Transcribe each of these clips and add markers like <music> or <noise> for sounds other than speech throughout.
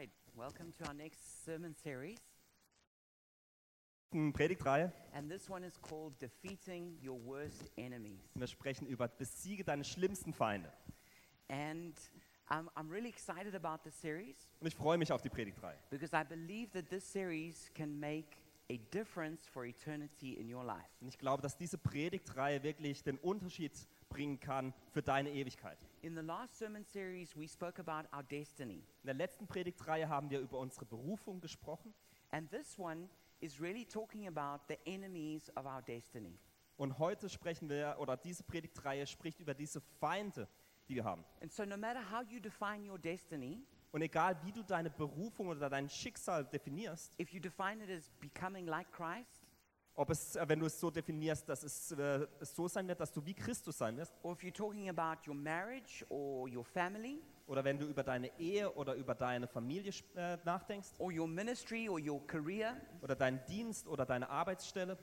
right, welcome to our next sermon series. Predigtreihe. And this one is called Defeating Your Worst Enemies. Wir sprechen über Besiege deine schlimmsten Feinde. And um, I'm really excited about this series Und ich freue mich auf die Predigtreihe, because I believe that this series can make a difference for eternity in your life. Und ich glaube, dass diese Predigtreihe wirklich den Unterschied bringen kann für deine Ewigkeit. In the last sermon series, we spoke about our destiny. In der letzten Predigtreihe haben wir über unsere Berufung gesprochen. And this one is really talking about the enemies of our destiny. Und heute sprechen wir, oder diese Predigtreihe spricht über diese Feinde, die wir haben. And so, no matter how you define your destiny, Und egal wie du deine Berufung oder dein Schicksal definierst, if you define it as becoming like Christ, ob es, äh, wenn du es so definierst, dass es, äh, es so sein wird, dass du wie Christus sein wirst, or if you're talking about your marriage or your family, oder wenn du über deine Ehe oder über deine Familie äh, nachdenkst, or your ministry or your career, oder deinen Dienst oder deine Arbeitsstelle,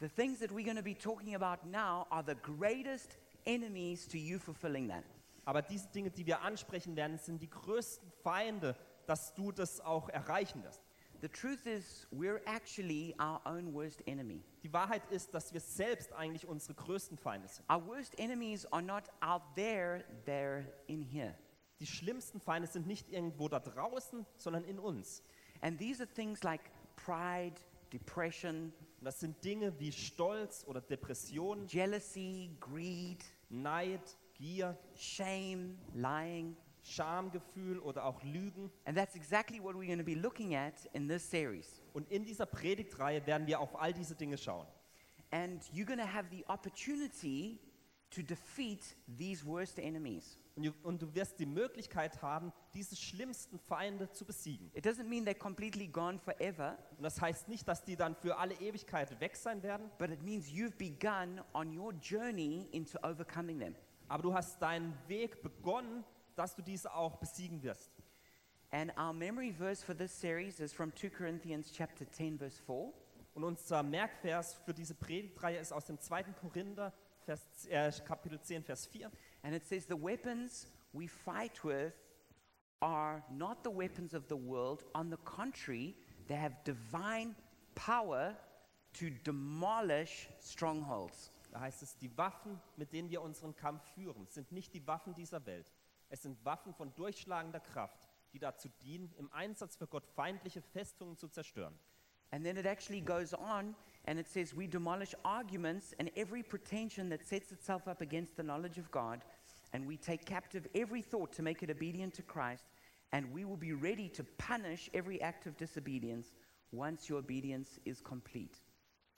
the things that we're going to be talking about now are the greatest enemies to you fulfilling that. aber diese Dinge, die wir ansprechen werden, sind die größten Feinde, dass du das auch erreichen wirst. The truth is, we're actually our own worst enemy. Die Wahrheit ist, dass wir selbst eigentlich unsere größten Feinde sind. Our worst enemies are not out there, they're in here. Die schlimmsten Feinde sind nicht irgendwo da draußen, sondern in uns. And these are things like pride, depression, Und das sind Dinge wie Stolz oder Depression, jealousy, greed, Neid, Gier, shame, lying. Schamgefühl oder auch Lügen. And that's exactly what we're going to be looking at in this series. Und in dieser Predigtreihe werden wir auf all diese Dinge schauen. And you're going to have the opportunity to defeat these worst enemies. Und du, wirst die Möglichkeit haben, diese schlimmsten Feinde zu besiegen. It doesn't mean they're completely gone forever, Und das heißt nicht, dass die dann für alle Ewigkeit weg sein werden, but it means you've begun on your journey into overcoming them. aber du hast deinen Weg begonnen, dass du diese auch besiegen wirst. And our memory verse for this series is from 2 Corinthians chapter 10 verse 4. Und unser Merkvers für diese Predigtreihe ist aus dem 2. Korinther, Vers, äh, Kapitel 10, Vers 4. And it says, The weapons we fight with are not the weapons of the world. On the contrary, they have divine power to demolish strongholds. Da heißt es, die Waffen, mit denen wir unseren Kampf führen, sind nicht die Waffen dieser Welt. Es sind Waffen von durchschlagender Kraft, die dazu dienen, im Einsatz für Gott feindliche Festungen zu zerstören. And then it actually goes on and it says, We demolish arguments and every pretension that sets itself up against the knowledge of God, and we take captive every thought to make it obedient to Christ, and we will be ready to punish every act of disobedience once your obedience is complete.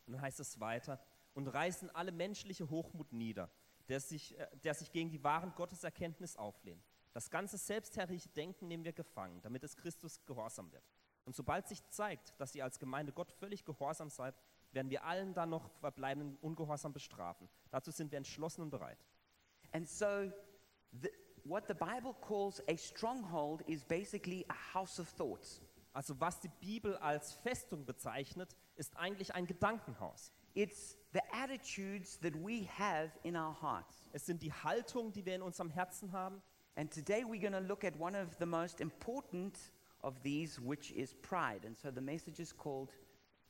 Und dann heißt es weiter, und reißen alle menschliche Hochmut nieder, der sich, äh, der sich gegen die wahren Gotteserkenntnis auflehnt. Das ganze selbstherrliche Denken nehmen wir gefangen, damit es Christus gehorsam wird. Und sobald sich zeigt, dass ihr als Gemeinde Gott völlig gehorsam seid, werden wir allen dann noch verbleibenden Ungehorsam bestrafen. Dazu sind wir entschlossen und bereit. And so, the, what the Bible calls a stronghold is basically a house of thoughts. Also was die Bibel als Festung bezeichnet, ist eigentlich ein Gedankenhaus. It's the attitudes that we have in our hearts. Es sind die Haltung, die wir in unserem Herzen haben. And today we're going to look at one of the most important of these, which is pride. And so the message is called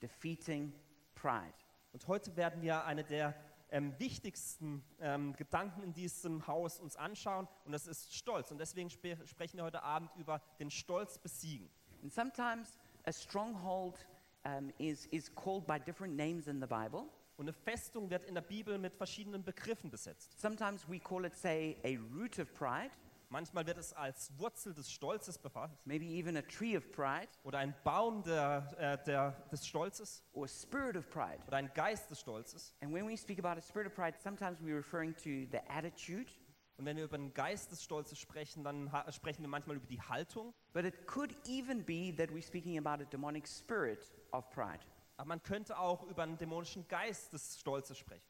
Defeating Pride. Und heute werden wir eine der ähm, wichtigsten ähm, Gedanken in diesem Haus uns anschauen und das ist Stolz. Und deswegen spe sprechen wir heute Abend über den Stolz besiegen. And sometimes a stronghold um, is, is called by different names in the Bible. Und eine Festung wird in der Bibel mit verschiedenen Begriffen besetzt. Sometimes we call it, say, a root of pride, Manchmal wird es als Wurzel des Stolzes befasst maybe even a tree of pride, oder ein Baum der, äh, der, des Stolzes or a spirit of pride. oder ein Geist des Stolzes. And when we speak about a spirit of pride, sometimes we're referring to the attitude, Und wenn wir über den Geist des Stolzes sprechen, dann sprechen wir manchmal über die Haltung. But it could even be that we're speaking about a demonic spirit of pride. Aber man könnte auch über einen dämonischen Geist des Stolzes sprechen.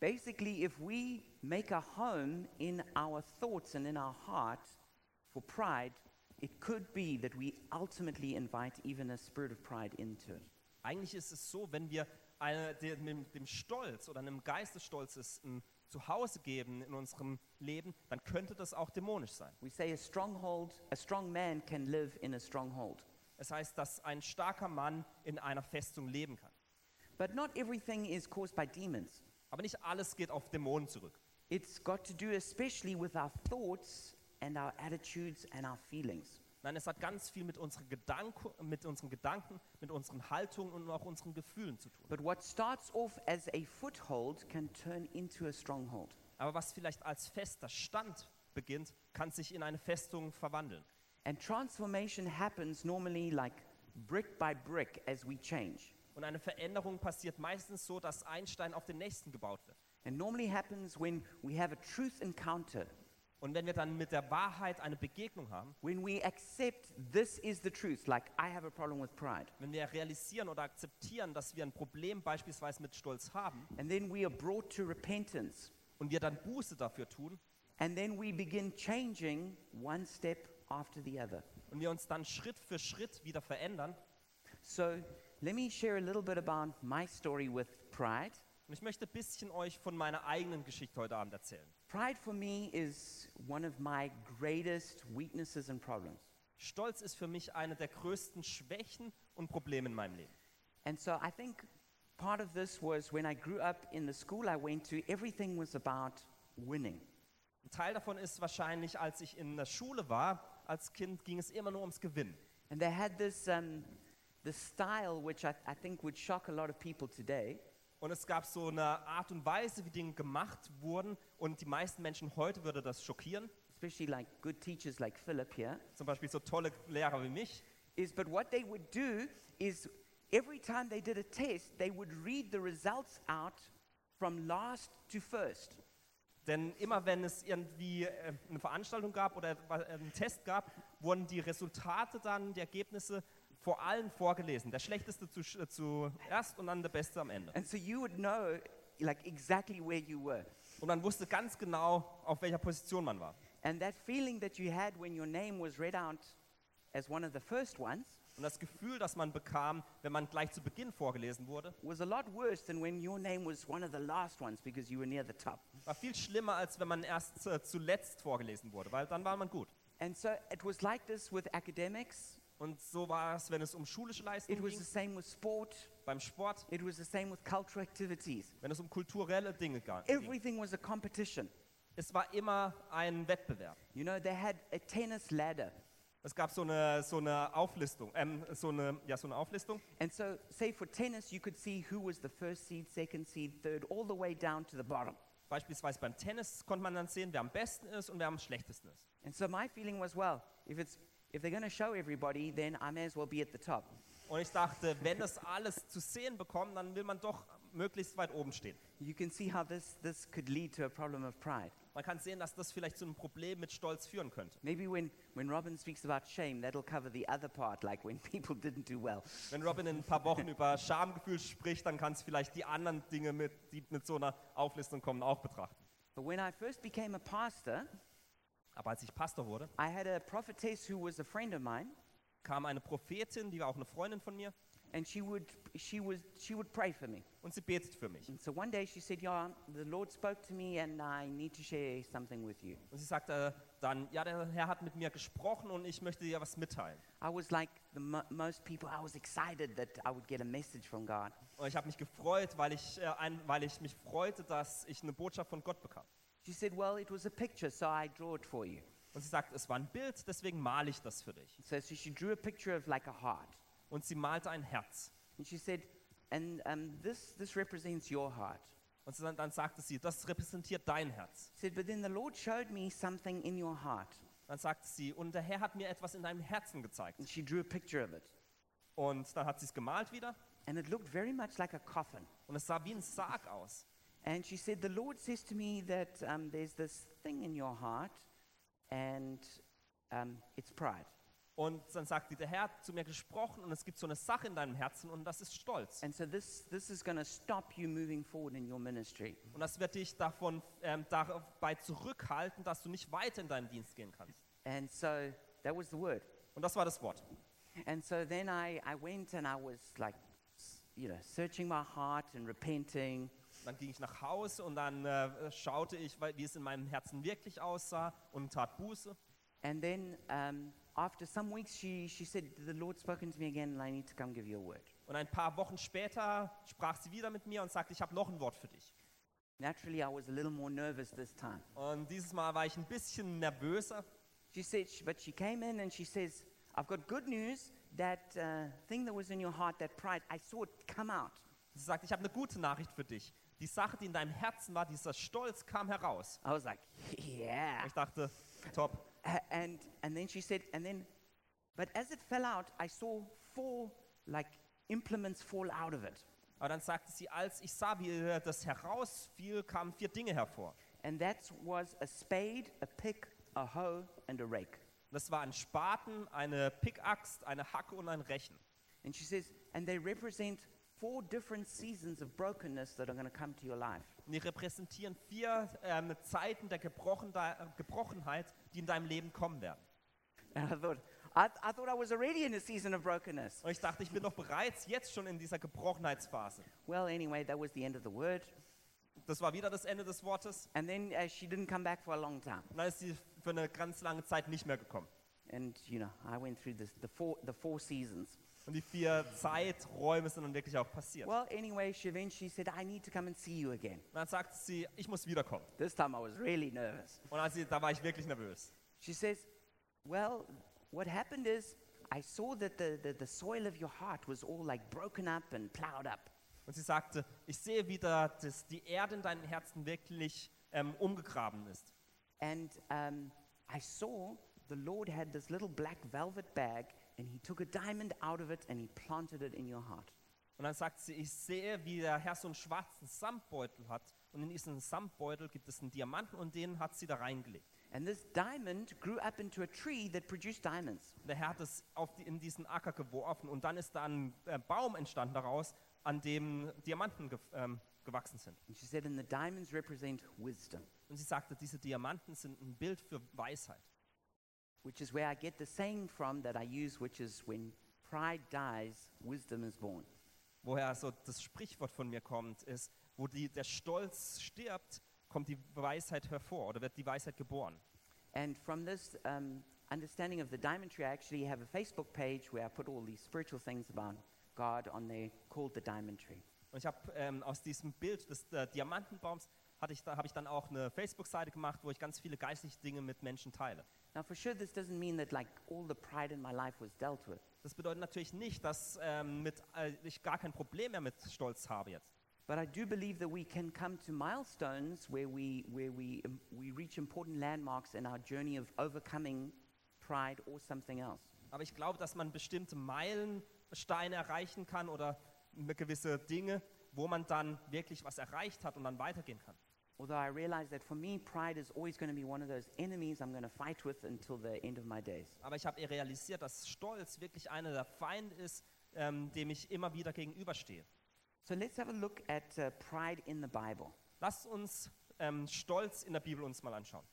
Basically, if we make a home in our thoughts and in our heart for pride, it could be that we ultimately invite even a spirit of pride into it. Eigentlich ist es so, wenn wir eine, dem, dem Stolz oder einem Geist des Stolzes ein zu Hause geben in unserem Leben, dann könnte das auch dämonisch sein. We say a stronghold, a strong man can live in a stronghold. Es heißt, dass ein starker Mann in einer Festung leben kann. But not everything is caused by demons. Aber nicht alles geht auf Dämonen zurück. It's got to do especially with our thoughts and our attitudes and our feelings. Nein, es hat ganz viel mit unseren, Gedanken, mit unseren Gedanken, mit unseren Haltungen und auch unseren Gefühlen zu tun. But what starts off as a foothold can turn into a stronghold. Aber was vielleicht als fester Stand beginnt, kann sich in eine Festung verwandeln. And transformation happens normally like brick by brick as we change. Und eine Veränderung passiert meistens so, dass ein Stein auf den nächsten gebaut wird. And normally happens when we have a truth encounter, Und wenn wir dann mit der Wahrheit eine Begegnung haben, when we accept this is the truth, like I have a problem with pride, wenn wir realisieren oder akzeptieren, dass wir ein Problem beispielsweise mit Stolz haben and then we are brought to repentance, und wir dann Buße dafür tun and then we begin changing one step after the other. und wir uns dann Schritt für Schritt wieder verändern. So let me share a little bit about my story with pride. Und ich möchte ein bisschen euch von meiner eigenen Geschichte heute Abend erzählen. Pride for me is one of my greatest weaknesses and problems. Stolz ist für mich eine der größten Schwächen und Probleme in meinem Leben. And so I think part of this was when I grew up in the school I went to, everything was about winning. Ein Teil davon ist wahrscheinlich, als ich in der Schule war, als Kind ging es immer nur ums Gewinnen. And they had this, um, this style which I, I think would shock a lot of people today. Und es gab so eine Art und Weise, wie Dinge gemacht wurden. Und die meisten Menschen heute würde das schockieren. especially like good teachers like Philip here, Zum Beispiel so tolle Lehrer wie mich. is but what they would do is every time they did a test, they would read the results out from last to first. Denn immer wenn es irgendwie äh, eine Veranstaltung gab oder einen Test gab, wurden die Resultate dann, die Ergebnisse vor allen vorgelesen. Der schlechteste zu, äh, zuerst und dann der beste am Ende. And so you would know like exactly where you were. Und man wusste ganz genau, auf welcher Position man war. And that feeling that you had when your name was read out as one of the first ones Und das Gefühl, das man bekam, wenn man gleich zu Beginn vorgelesen wurde, war viel schlimmer, als wenn man erst äh, zuletzt vorgelesen wurde, weil dann war man gut. And so it was like this with academics. Und so war es, wenn es um schulische Leistungen It was the ging, same with sport. beim Sport, It was the same with cultural activities. wenn es um kulturelle Dinge ging. Everything was a competition. Es war immer ein Wettbewerb. You know, they had a tennis ladder. Es gab so eine, so eine Auflistung, ähm, so eine, ja, so eine Auflistung. And so, say for tennis, you could see who was the first seed, second seed, third, all the way down to the bottom. Beispielsweise beim Tennis konnte man dann sehen, wer am besten ist und wer am schlechtesten ist. And so my feeling was, well, if it's if they're going to show everybody, then I may as well be at the top. Und ich dachte, wenn das alles zu sehen bekommt, dann will man doch möglichst weit oben stehen. You can see how this this could lead to a problem of pride. Man kann sehen, dass das vielleicht zu einem Problem mit Stolz führen könnte. Maybe when, when Robin speaks about shame, that'll cover the other part, like when <laughs> people didn't do well. Wenn Robin in ein paar Wochen über Schamgefühl spricht, dann kann es vielleicht die anderen Dinge, mit, die mit so einer Auflistung kommen, auch betrachten. But when I first became a pastor, Aber als ich Pastor wurde, I had a prophetess who was a friend of mine, kam eine Prophetin, die war auch eine Freundin von mir, and she would she was she would pray for me. und sie betet für mich. And so one day she said, "Yeah, the Lord spoke to me, and I need to share something with you." Und sie sagte dann, ja, der Herr hat mit mir gesprochen und ich möchte dir was mitteilen. I was like the mo- most people. I was excited that I would get a message from God. Und ich habe mich gefreut, weil ich, äh, ein, weil ich mich freute, dass ich eine Botschaft von Gott bekam. She said, "Well, it was a picture, so I draw it for you." Und sie sagt, es war ein Bild, deswegen male ich das für dich. So, she drew a picture of like a heart, Und sie malte ein Herz. and she said, "And um, this this represents your heart." Und dann, dann sagte sie, das repräsentiert dein Herz. She said, "But then the Lord showed me something in your heart," Dann sagte sie, und der Herr hat mir etwas in deinem Herzen gezeigt. and she drew a picture of it, Und dann hat sie es gemalt wieder and it looked very much like a coffin. und es sah wie ein Sarg aus. And she said, The Lord says to me that um, there's this thing in your heart, and um, it's pride. Und dann sagte der Herr hat zu mir gesprochen und es gibt so eine Sache in deinem Herzen und das ist Stolz. And so this, this is going to stop you moving forward in your ministry. Und das wird dich davon ähm, dabei zurückhalten, dass du nicht weiter in deinen Dienst gehen kannst. And so that was the word. Und das war das Wort. And so then I, I went and I was like, you know, searching my heart and repenting. Dann ging ich nach Hause und dann äh, schaute ich, wie es in meinem Herzen wirklich aussah und tat Buße. And then um, after some weeks, she, she said, The Lord's spoken to me again, and I need to come give you a word. Und ein paar Wochen später sprach sie wieder mit mir und sagte, ich habe noch ein Wort für dich. Naturally, I was a little more nervous this time. Und dieses Mal war ich ein bisschen nervöser. She said, but she came in and she says, I've got good news. That uh, thing that was in your heart, that pride, I saw it come out. Sie sagt, ich habe eine gute Nachricht für dich. Die Sache, die in deinem Herzen war, dieser Stolz kam heraus. I was like, yeah. Ich dachte, top. And, and then she said, and then, but as it fell out, I saw four like implements fall out of it. Aber dann sagte sie, als ich sah, wie das herausfiel, kamen vier Dinge hervor. And that was a spade, a pick, a hoe, and a rake. Das war ein Spaten, eine Pickaxt, eine Hacke und ein Rechen. And she says, and they represent four different seasons of brokenness that are going to come to your life. Die repräsentieren vier ähm, Zeiten der Gebrochene- Gebrochenheit, die in deinem Leben kommen werden. And I thought, I, I thought I was already in a season of brokenness. Und ich dachte, ich bin doch bereits jetzt schon in dieser Gebrochenheitsphase. Well, anyway, that was the end of the word. Das war wieder das Ende des Wortes. And then uh, she didn't come back for a long time. Und dann ist sie für eine ganz lange Zeit nicht mehr gekommen. And, you know, I went through this, the, four, the four seasons. Und die vier Zeiträume sind dann wirklich auch passiert. Well, anyway, she eventually said, I need to come and see you again. Und dann sagte sie, ich muss wiederkommen. This time I was really nervous. Und als sie, da war ich wirklich nervös. She says, Well, what happened is I saw that the, the, the soil of your heart was all like broken up and plowed up. Und sie sagte, ich sehe wieder, dass die Erde in deinem Herzen wirklich ähm, umgegraben ist. And um, I saw the Lord had this little black velvet bag, and He took a diamond out of it and He planted it in your heart. Und dann sagt sie, ich sehe, wie der Herr so einen schwarzen Samtbeutel hat. Und in diesem Samtbeutel gibt es einen Diamanten und den hat sie da reingelegt. And this diamond grew up into a tree that produced diamonds. Der Herr hat es auf die, in diesen Acker geworfen und dann ist da ein äh, Baum entstanden daraus, an dem Diamanten ge, ähm, gewachsen sind. And she said, And the diamonds represent wisdom, Und sie sagte, diese Diamanten sind ein Bild für Weisheit. Which is where I get the saying from that I use, which is when pride dies, wisdom is born. Woher so das Sprichwort von mir kommt, ist, wo die, der Stolz stirbt, kommt die Weisheit hervor oder wird die Weisheit geboren. And from this um, understanding of the diamond tree, I actually have a Facebook page where I put all these spiritual things about God on there called the diamond tree. Und ich habe ähm, aus diesem Bild des äh, Diamantenbaums hatte ich da, habe ich dann auch eine Facebook-Seite gemacht, wo ich ganz viele geistliche Dinge mit Menschen teile. Now, for sure, this doesn't mean that like all the pride in my life was dealt with. Das bedeutet natürlich nicht, dass ähm, mit, äh, ich gar kein Problem mehr mit Stolz habe jetzt. But I do believe that we can come to milestones where we, where we, um, we reach important landmarks in our journey of overcoming pride or something else. Aber ich glaube, dass man bestimmte Meilensteine erreichen kann oder gewisse Dinge, wo man dann wirklich was erreicht hat und dann weitergehen kann. Although I realize that for me, pride is always going to be one of those enemies I'm going to fight with until the end of my days. Aber ich habe realisiert, dass Stolz wirklich einer der Feinde ist, ähm, dem ich immer wieder gegenüberstehe. So let's have a look at uh, pride in the Bible. Lasst uns ähm, Stolz in der Bibel uns mal anschauen.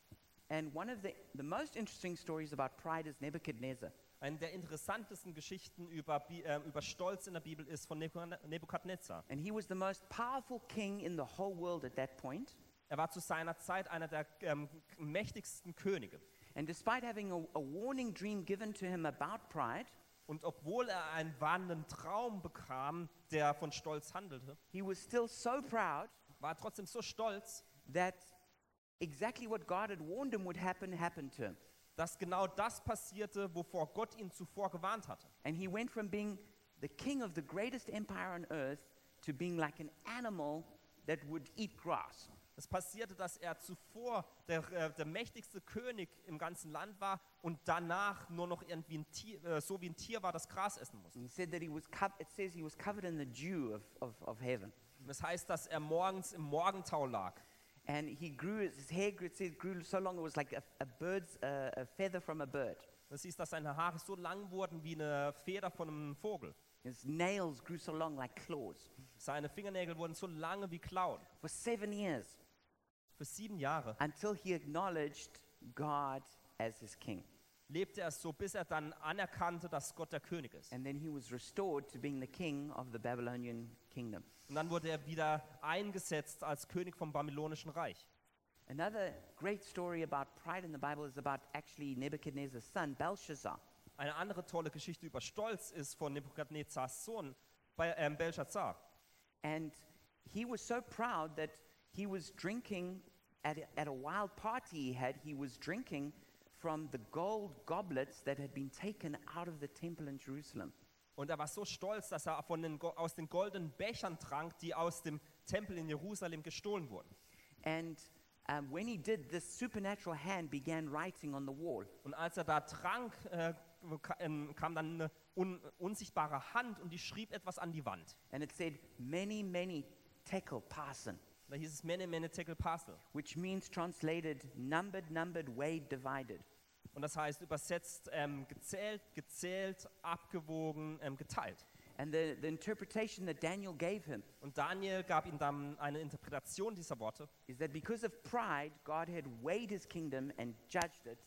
And one of the, the most interesting stories about pride is Nebuchadnezzar. Eine der interessantesten Geschichten über, Bi- äh, über Stolz in der Bibel ist von Nebu- Nebukadnezar. And he was the most powerful king in the whole world at that point. Er war zu seiner Zeit einer der ähm, mächtigsten Könige. And despite having a, a warning dream given to him about pride, Und obwohl er einen warnenden Traum bekam, der von Stolz handelte, he was still so proud war er trotzdem so stolz, that exactly what God had warned him would happen happened to him. Dass genau das passierte, wovor Gott ihn zuvor gewarnt hatte. And he went from being the king of the greatest empire on earth to being like an animal that would eat grass. Es passierte, dass er zuvor der, äh, der mächtigste König im ganzen Land war und danach nur noch irgendwie ein Tier, äh, so wie ein Tier war, das Gras essen musste. And he said that he was cov- it says he was covered in the dew of, of, of heaven. Und Das heißt, dass er morgens im Morgentau lag. And he grew, his hair grew, grew so long it was like a, a bird's, uh, a feather from a bird. Das hieß, dass seine Haare so lang wurden wie eine Feder von einem Vogel. His nails grew so long like claws. Seine Fingernägel wurden so lange wie Klauen. For seven years Für sieben Jahre. until he acknowledged God as his king. Lebte er so, bis er dann anerkannte, dass Gott der König ist. And then he was restored to being the king of the Babylonian kingdom. Und dann wurde er wieder eingesetzt als König vom babylonischen Reich. Another great story about pride in the Bible is about actually Nebuchadnezzar's son, Belshazzar. Eine andere tolle Geschichte über Stolz ist von Nebukadnezars Sohn bei ähm, Belshazzar. And he was so proud that he was drinking at a, at a wild party he had, he was drinking from the gold goblets that had been taken out of the temple in Jerusalem. Und er war so stolz, dass er von den, aus den goldenen Bechern trank, die aus dem Tempel in Jerusalem gestohlen wurden. And um, when he did, this supernatural hand began writing on the wall. Und als er da trank, äh, ähm, kam dann eine un unsichtbare Hand und die schrieb etwas an die Wand. And it said, Many, many tekel parson, Da hieß es Mene Mene Tekel Parcel. which means translated numbered, numbered, weighed, divided. Und das heißt übersetzt ähm, gezählt, gezählt, abgewogen, ähm, geteilt. And the, the interpretation that Daniel gave him Und Daniel gab ihm dann eine Interpretation dieser Worte. is that because of pride, God had weighed his kingdom and judged it.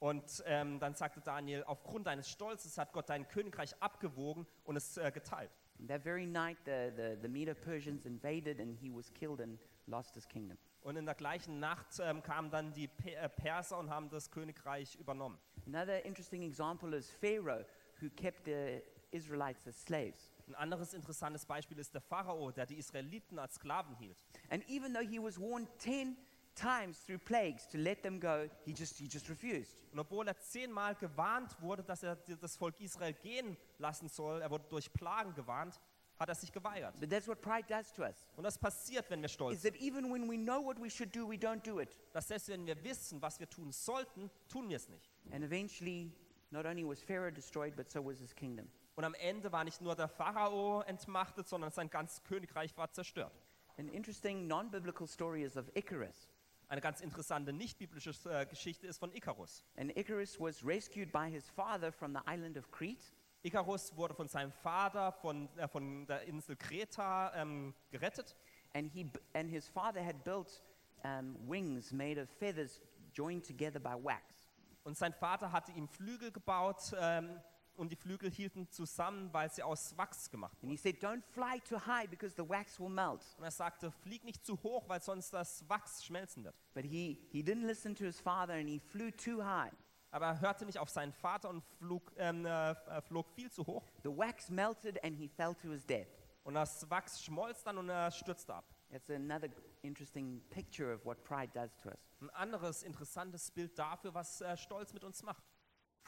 Und ähm, dann sagte Daniel, aufgrund deines Stolzes hat Gott dein Königreich abgewogen und es äh, geteilt. That very night, the, the, the Medo Persians invaded and he was killed and lost his kingdom. Und in der gleichen Nacht ähm, kamen dann die Pe äh, Perser und haben das Königreich übernommen. Another interesting example is Pharaoh, who kept the Israelites as slaves. Ein anderes interessantes Beispiel ist der Pharao, der die Israeliten als Sklaven hielt. And even though he was warned 10 times through plagues to let them go, he just, he just refused. Und obwohl er zehnmal gewarnt wurde, dass er das Volk Israel gehen lassen soll, er wurde durch Plagen gewarnt, hat er sich geweigert. But that's what pride does to us. Und das passiert, wenn wir stolz Is sind. that even when we know what we should do, we don't do it. Dass selbst wenn wir wissen, was wir tun sollten, tun wir es nicht. And eventually, not only was Pharaoh destroyed, but so was his kingdom. Und am Ende war nicht nur der Pharao entmachtet, sondern sein ganzes Königreich war zerstört. An interesting non biblical story is of Icarus. Eine ganz interessante nicht-biblische äh, Geschichte ist von Ikarus. And Icarus was rescued by his father from the island of Crete. Ikarus wurde von seinem Vater von, äh, von der Insel Kreta ähm, gerettet. And, he, and his father had built um, wings made of feathers joined together by wax. Und sein Vater hatte ihm Flügel gebaut ähm, und die Flügel hielten zusammen, weil sie aus Wachs gemacht And wurden. he said, Don't fly too high because the wax will melt. Und er sagte, flieg nicht zu hoch, weil sonst das Wachs schmelzen wird. But he, he didn't listen to his father and he flew too high. Aber er hörte nicht auf seinen Vater und flog, ähm, äh, äh, flog viel zu hoch. The wax melted and he fell to his death. Und das Wachs schmolz dann und er stürzte ab. That's another interesting picture of what pride does to us. Ein anderes interessantes Bild dafür, was äh, Stolz mit uns macht.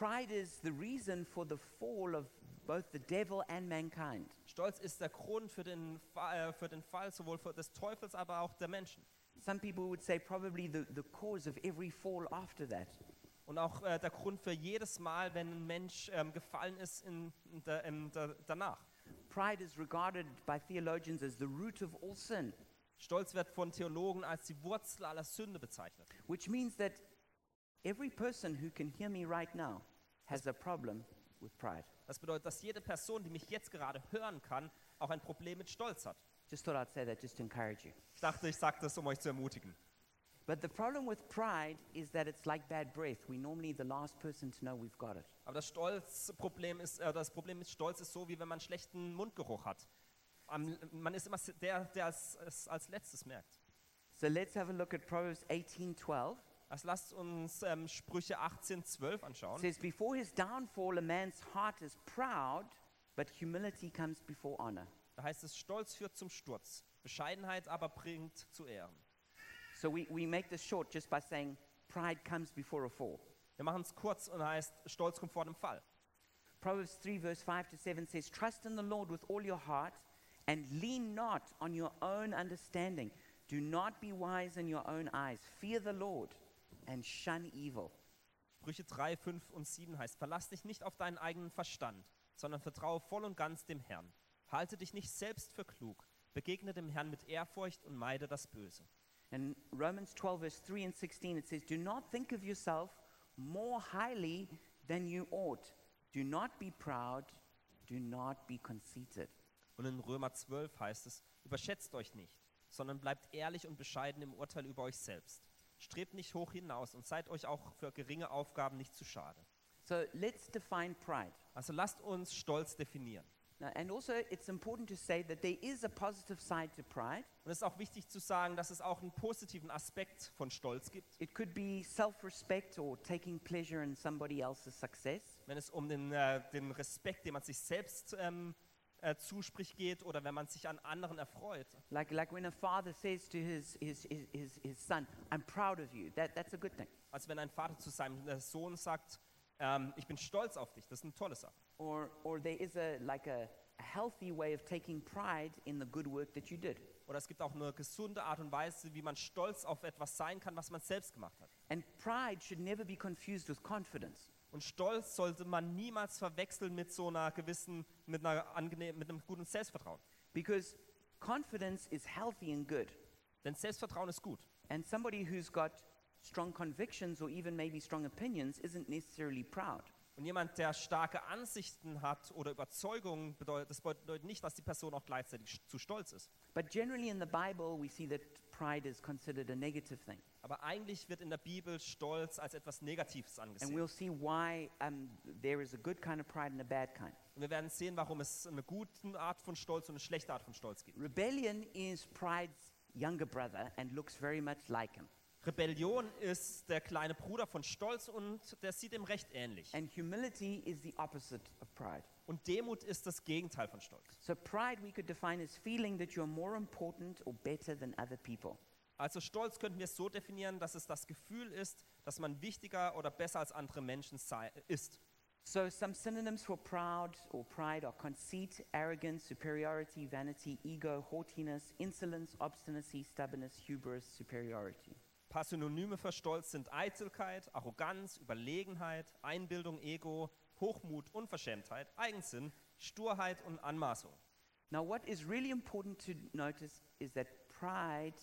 Pride is the reason for the fall of both the devil and mankind. Stolz ist der Grund für den, Fa äh, für den Fall sowohl für des Teufels, aber auch der Menschen. Some people would say probably the, the cause of every fall after that. Und auch äh, der Grund für jedes Mal, wenn ein Mensch ähm, gefallen ist in, in der, in der, danach. Pride is regarded by theologians as the root of all sin, Stolz wird von Theologen als die Wurzel aller Sünde bezeichnet. which means that every person who can hear me right now has a problem with pride. Das bedeutet, dass jede Person, die mich jetzt gerade hören kann, auch ein Problem mit Stolz hat. Just thought I'd say that just to encourage you. Ich dachte, ich sage das, um euch zu ermutigen. But the problem with pride is that it's like bad breath. We're normally the last person to know we've got it. Aber das Stolzproblem ist, äh, das Problem mit Stolz ist so, wie wenn man schlechten Mundgeruch hat. Am, man ist immer der, der es, es als letztes merkt. So let's have a look at Proverbs 18:12. Also lasst uns ähm, Sprüche 18, 12 It anschauen. says, Before his downfall, a man's heart is proud, but humility comes before honor. Da heißt es, Stolz führt zum Sturz, Bescheidenheit aber bringt zu Ehren. So we, we make this short just by saying pride comes before a fall. Wir machen es kurz und heißt, Stolz kommt vor dem Fall. Proverbs 3, verse 5 to 7 says, Trust in the Lord with all your heart and lean not on your own understanding. Do not be wise in your own eyes. Fear the Lord and shun evil. Sprüche 3, 5 und 7 heißt, verlass dich nicht auf deinen eigenen Verstand, sondern vertraue voll und ganz dem Herrn. Halte dich nicht selbst für klug, begegne dem Herrn mit Ehrfurcht und meide das Böse. In Romans 12, verse 3 and 16, it says, Do not think of yourself more highly than you ought. Do not be proud. Do not be conceited. Und in Römer 12 heißt es, überschätzt euch nicht, sondern bleibt ehrlich und bescheiden im Urteil über euch selbst. Strebt nicht hoch hinaus und seid euch auch für geringe Aufgaben nicht zu schade. So let's define pride. Also lasst uns Stolz definieren. Now, and also, it's important to say that there is a positive side to pride. Und es ist auch wichtig zu sagen, dass es auch einen positiven Aspekt von Stolz gibt. It could be self respect or taking pleasure in somebody else's success. Wenn es um den, äh, den Respekt, den man sich selbst ähm, äh, zuspricht, geht oder wenn man sich an anderen erfreut. Like, like when a father says to his, his, his, his, his son, I'm proud of you, that, that's a good thing. Als wenn ein Vater zu seinem äh, Sohn sagt, ähm, ich bin stolz auf dich. Das ist eine tolle Sache. Or, or there is a, like a, a healthy way of taking pride in the good work that you did. Oder es gibt auch eine gesunde Art und Weise, wie man stolz auf etwas sein kann, was man selbst gemacht hat. And pride should never be confused with confidence. Und Stolz sollte man niemals verwechseln mit so einer gewissen, mit, einer angenehm, mit einem guten Selbstvertrauen. Because confidence is healthy and good. Denn Selbstvertrauen ist gut. And somebody who's got strong convictions or even maybe strong opinions isn't necessarily proud. Und jemand, der starke Ansichten hat oder Überzeugungen, bedeutet, das bedeutet nicht, dass die Person auch gleichzeitig zu stolz ist. But generally in the Bible, we see that pride is considered a negative thing. Aber eigentlich wird in der Bibel Stolz als etwas Negatives And angesehen. we'll see why um, there is a good kind of pride and a bad kind. Und wir werden sehen, warum es eine gute Art von Stolz und eine schlechte Art von Stolz gibt. Rebellion is pride's younger brother and looks very much like him. Rebellion ist der kleine Bruder von Stolz und der sieht ihm recht ähnlich. And humility is the opposite of pride. Und Demut ist das Gegenteil von Stolz. So pride we could define as feeling that you're more important or better than other people. Also Stolz könnten wir so definieren, dass es das Gefühl ist, dass man wichtiger oder besser als andere Menschen sei, ist. So some synonyms for proud or pride are conceit, arrogance, superiority, vanity, ego, haughtiness, insolence, obstinacy, stubbornness, hubris, superiority. Paar Synonyme für Stolz sind Eitelkeit, Arroganz, Überlegenheit, Einbildung, Ego, Hochmut, Unverschämtheit, Eigensinn, Sturheit und Anmaßung. Now what is really important to notice is that pride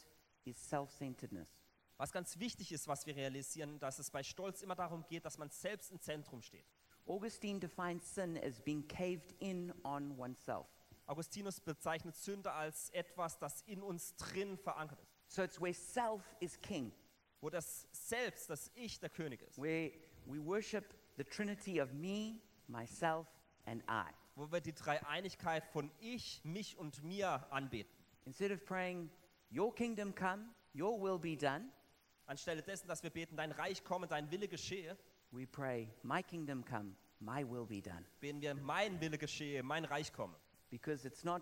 is self-centeredness. Was ganz wichtig ist, was wir realisieren, dass es bei Stolz immer darum geht, dass man selbst im Zentrum steht. Augustine defines sin as being caved in on oneself. Augustinus bezeichnet Sünde als etwas, das in uns drin verankert ist, So it's where self is king, wo das Selbst, das Ich, der König ist, where we worship the trinity of me, myself, and I. wo wir die Dreieinigkeit von Ich, mich und mir anbeten. Instead of praying, Your kingdom come, Your will be done, Anstelle dessen, dass wir beten, dein Reich komme, dein Wille geschehe, we pray, My kingdom come, My will be done. beten wir, mein Wille geschehe, mein Reich komme. Because it's not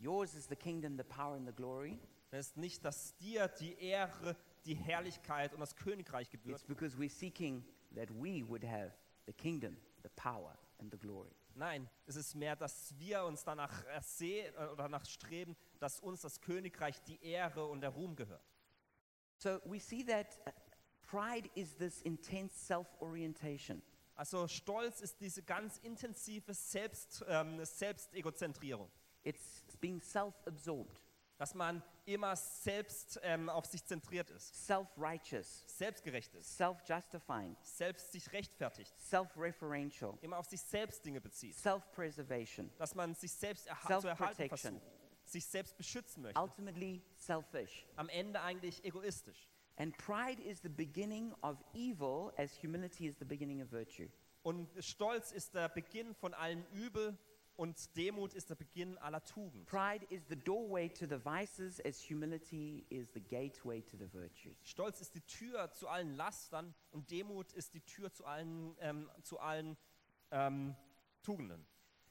yours is the kingdom, the power, and the glory. Es ist nicht, dass dir die Ehre, die Herrlichkeit und das Königreich gebührt. It's because we're seeking that we would have the kingdom, the power, and the glory. Nein, es ist mehr, dass wir uns danach ersehen äh, oder danach streben, dass uns das Königreich die Ehre und der Ruhm gehört. So we see that uh, pride is this intense self orientation. Also Stolz ist diese ganz intensive Selbst, ähm, Selbstegozentrierung, It's being self absorbed, dass man immer selbst ähm, auf sich zentriert ist, self righteous, selbstgerecht ist, self justifying, selbst sich rechtfertigt, self referential, immer auf sich selbst Dinge bezieht, self preservation, dass man sich selbst erha zu erhalten versucht, sich selbst beschützen möchte, ultimately selfish. am Ende eigentlich egoistisch. And pride is the beginning of evil, as humility is the beginning of virtue. Und Stolz ist der Beginn von allen Übel und Demut ist der Beginn aller Tugend. Pride is the doorway to the vices, as humility is the gateway to the virtues. Stolz ist die Tür zu allen Lastern und Demut ist die Tür zu allen, ähm, zu allen ähm, Tugenden.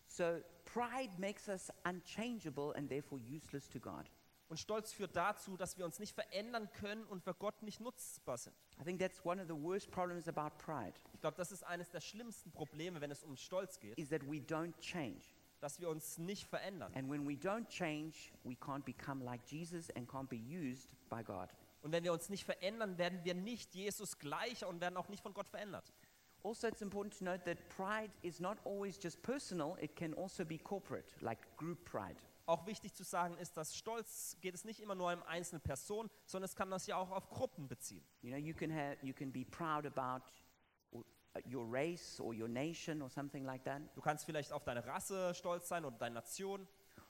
So pride makes us unchangeable and therefore useless to God. Und Stolz führt dazu, dass wir uns nicht verändern können und für Gott nicht nutzbar sind. I think that's one of the worst problems about pride Ich glaube, das ist eines der schlimmsten Probleme, wenn es um Stolz geht, is that we don't change. Dass wir uns nicht verändern. And when we don't change, we can't become like Jesus and can't be used by God. Und wenn wir uns nicht verändern, werden wir nicht Jesus gleich und werden auch nicht von Gott verändert. Also, it's important to note that pride is not always just personal, it can also be corporate, like group pride. Auch wichtig zu sagen ist, dass Stolz geht es nicht immer nur um einzelne Personen, sondern es kann das ja auch auf Gruppen beziehen. You know, you can, have, you can be proud about your race or your nation or something like that, Du kannst vielleicht auf deine Rasse stolz sein oder deine Nation,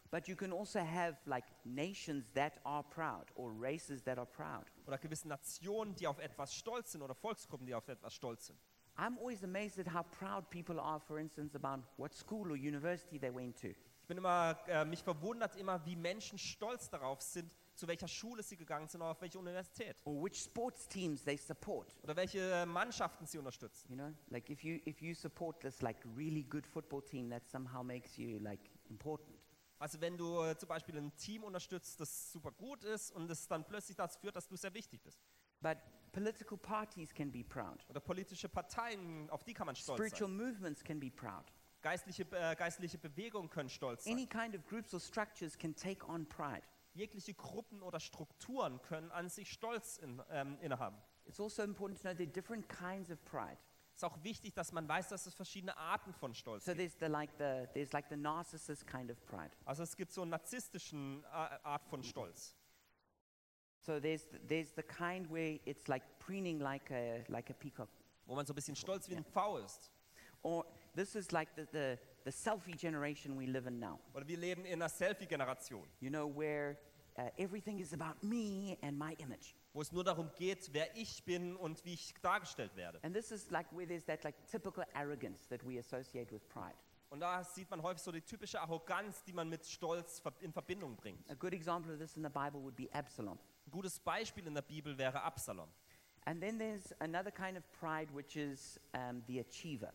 but you can also have like nations that are proud or races that are proud. oder gewisse Nationen, die auf etwas stolz sind oder Volksgruppen, die auf etwas stolz sind. I'm always amazed at how proud people are, for instance, about what school or university they went to. Ich bin immer, äh, mich verwundert immer, wie Menschen stolz darauf sind, zu welcher Schule sie gegangen sind oder auf welche Universität. or which sports teams they support. Oder welche Mannschaften sie unterstützen. You know, like if you if you support this like really good football team, that somehow makes you like important. Also wenn du äh, zum Beispiel ein Team unterstützt, das super gut ist und es dann plötzlich dazu führt, dass du sehr wichtig bist. But political parties can be proud. Oder politische Parteien, auf die kann man stolz Spiritual sein. movements can be proud. Geistliche, äh, geistliche Bewegungen können stolz sein. Any kind of groups or structures can take on pride. Jegliche Gruppen oder Strukturen können an sich Stolz in, ähm, innehaben. It's also important to know are different kinds of pride. Es ist auch wichtig, dass man weiß, dass es verschiedene Arten von Stolz So gibt. there's the like the there's like the narcissist kind of pride. Also es gibt so eine narzisstischen äh, Art von Stolz. So there's there's the kind where it's like preening like a like a peacock. wo man so ein bisschen stolz wie ein Pfau ist. Or this is like the, the, the selfie generation we live in now. Oder wir leben in einer Selfie-Generation, You know, where uh, everything is about me and my image. wo es nur darum geht, wer ich bin und wie ich dargestellt werde. And this is like where there's that like typical arrogance that we associate with pride. Und da sieht man häufig so die typische Arroganz, die man mit Stolz in Verbindung bringt. A good example of this in the Bible would be Absalom. Ein gutes Beispiel in der Bibel wäre Absalom. And then there's another kind of pride, which is um, the achiever.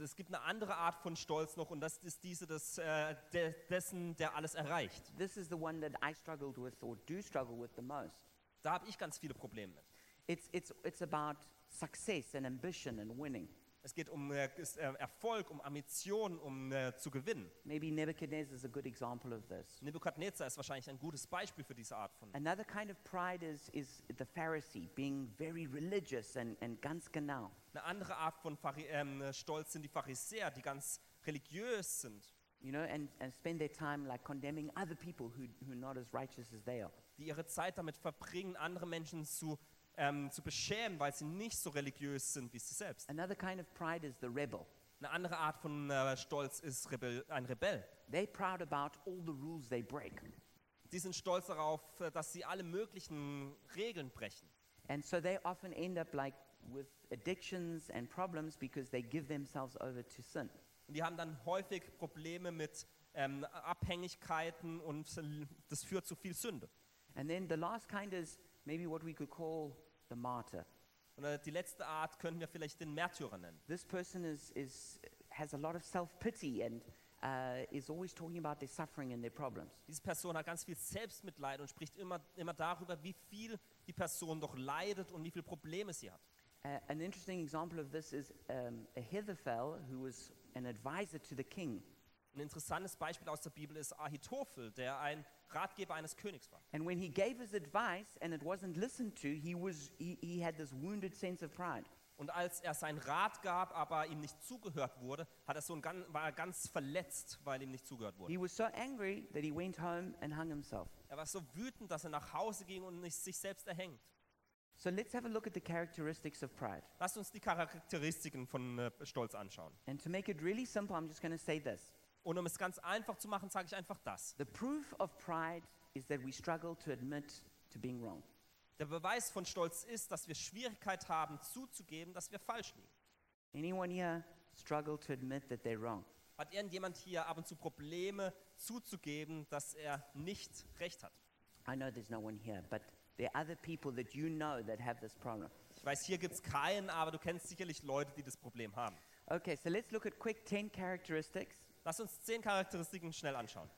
Es gibt eine andere Art von Stolz noch und das ist diese des, äh, de, dessen, der alles erreicht. This is the one that I struggled with or do struggle with the most. Da habe ich ganz viele Probleme mit. It's, it's, it's about success and ambition and winning. Es geht um äh, äh, Erfolg, um Ambition, um äh, zu gewinnen. Maybe Nebuchadnezzar is a good example of this. Nebukadnezar ist wahrscheinlich ein gutes Beispiel für diese Art von. Another kind of pride is, is the Pharisee, being very religious and, and ganz genau. Eine andere Art von Phari ähm, Stolz sind die Pharisäer, die ganz religiös sind, you know, and, and spend their time like condemning other people who, who are not as righteous as they are. die ihre Zeit damit verbringen, andere Menschen zu, ähm, zu beschämen, weil sie nicht so religiös sind wie sie selbst. Another kind of pride is the rebel. Eine andere Art von äh, Stolz ist Rebell, ein Rebell. They're proud about all the rules they break. Die sind stolz darauf, äh, dass sie alle möglichen Regeln brechen. And so they often end up like with addictions and problems because they give themselves over to sin. Und die haben dann häufig Probleme mit ähm, Abhängigkeiten und das führt zu viel Sünde. And then the last kind is maybe what we could call the martyr. Und äh, die letzte Art könnten wir vielleicht den Märtyrer nennen. This person is, is, has a lot of self pity and uh, is always talking about their suffering and their problems. Diese Person hat ganz viel Selbstmitleid und spricht immer, immer darüber, wie viel die Person doch leidet und wie viele Probleme sie hat. Uh, an interesting example of this is um, Ahithophel, who was an advisor to the king. Ein interessantes Beispiel aus der Bibel ist Ahitophel, der ein Ratgeber eines Königs war. And when he gave his advice and it wasn't listened to, he, was, he, he had this wounded sense of pride. Und als er seinen Rat gab, aber ihm nicht zugehört wurde, hat er so ein, war er ganz verletzt, weil ihm nicht zugehört wurde. He was so angry that he went home and hung himself. Er war so wütend, dass er nach Hause ging und nicht sich selbst erhängt. So let's have a look at the characteristics of pride. Lasst uns die Charakteristiken von äh, Stolz anschauen. And to make it really simple, I'm just going to say this. Und um es ganz einfach zu machen, sage ich einfach das. The proof of pride is that we struggle to admit to being wrong. Der Beweis von Stolz ist, dass wir Schwierigkeit haben zuzugeben, dass wir falsch liegen. Anyone here struggle to admit that they're wrong? Hat irgendjemand hier ab und zu Probleme zuzugeben, dass er nicht recht hat? I know there's no one here, but there are other people that you know that have this problem. Ich weiß, hier gibt es keinen, aber du kennst sicherlich Leute, die das Problem haben. Okay, so let's look at quick 10 characteristics. Lass uns zehn Charakteristiken schnell anschauen.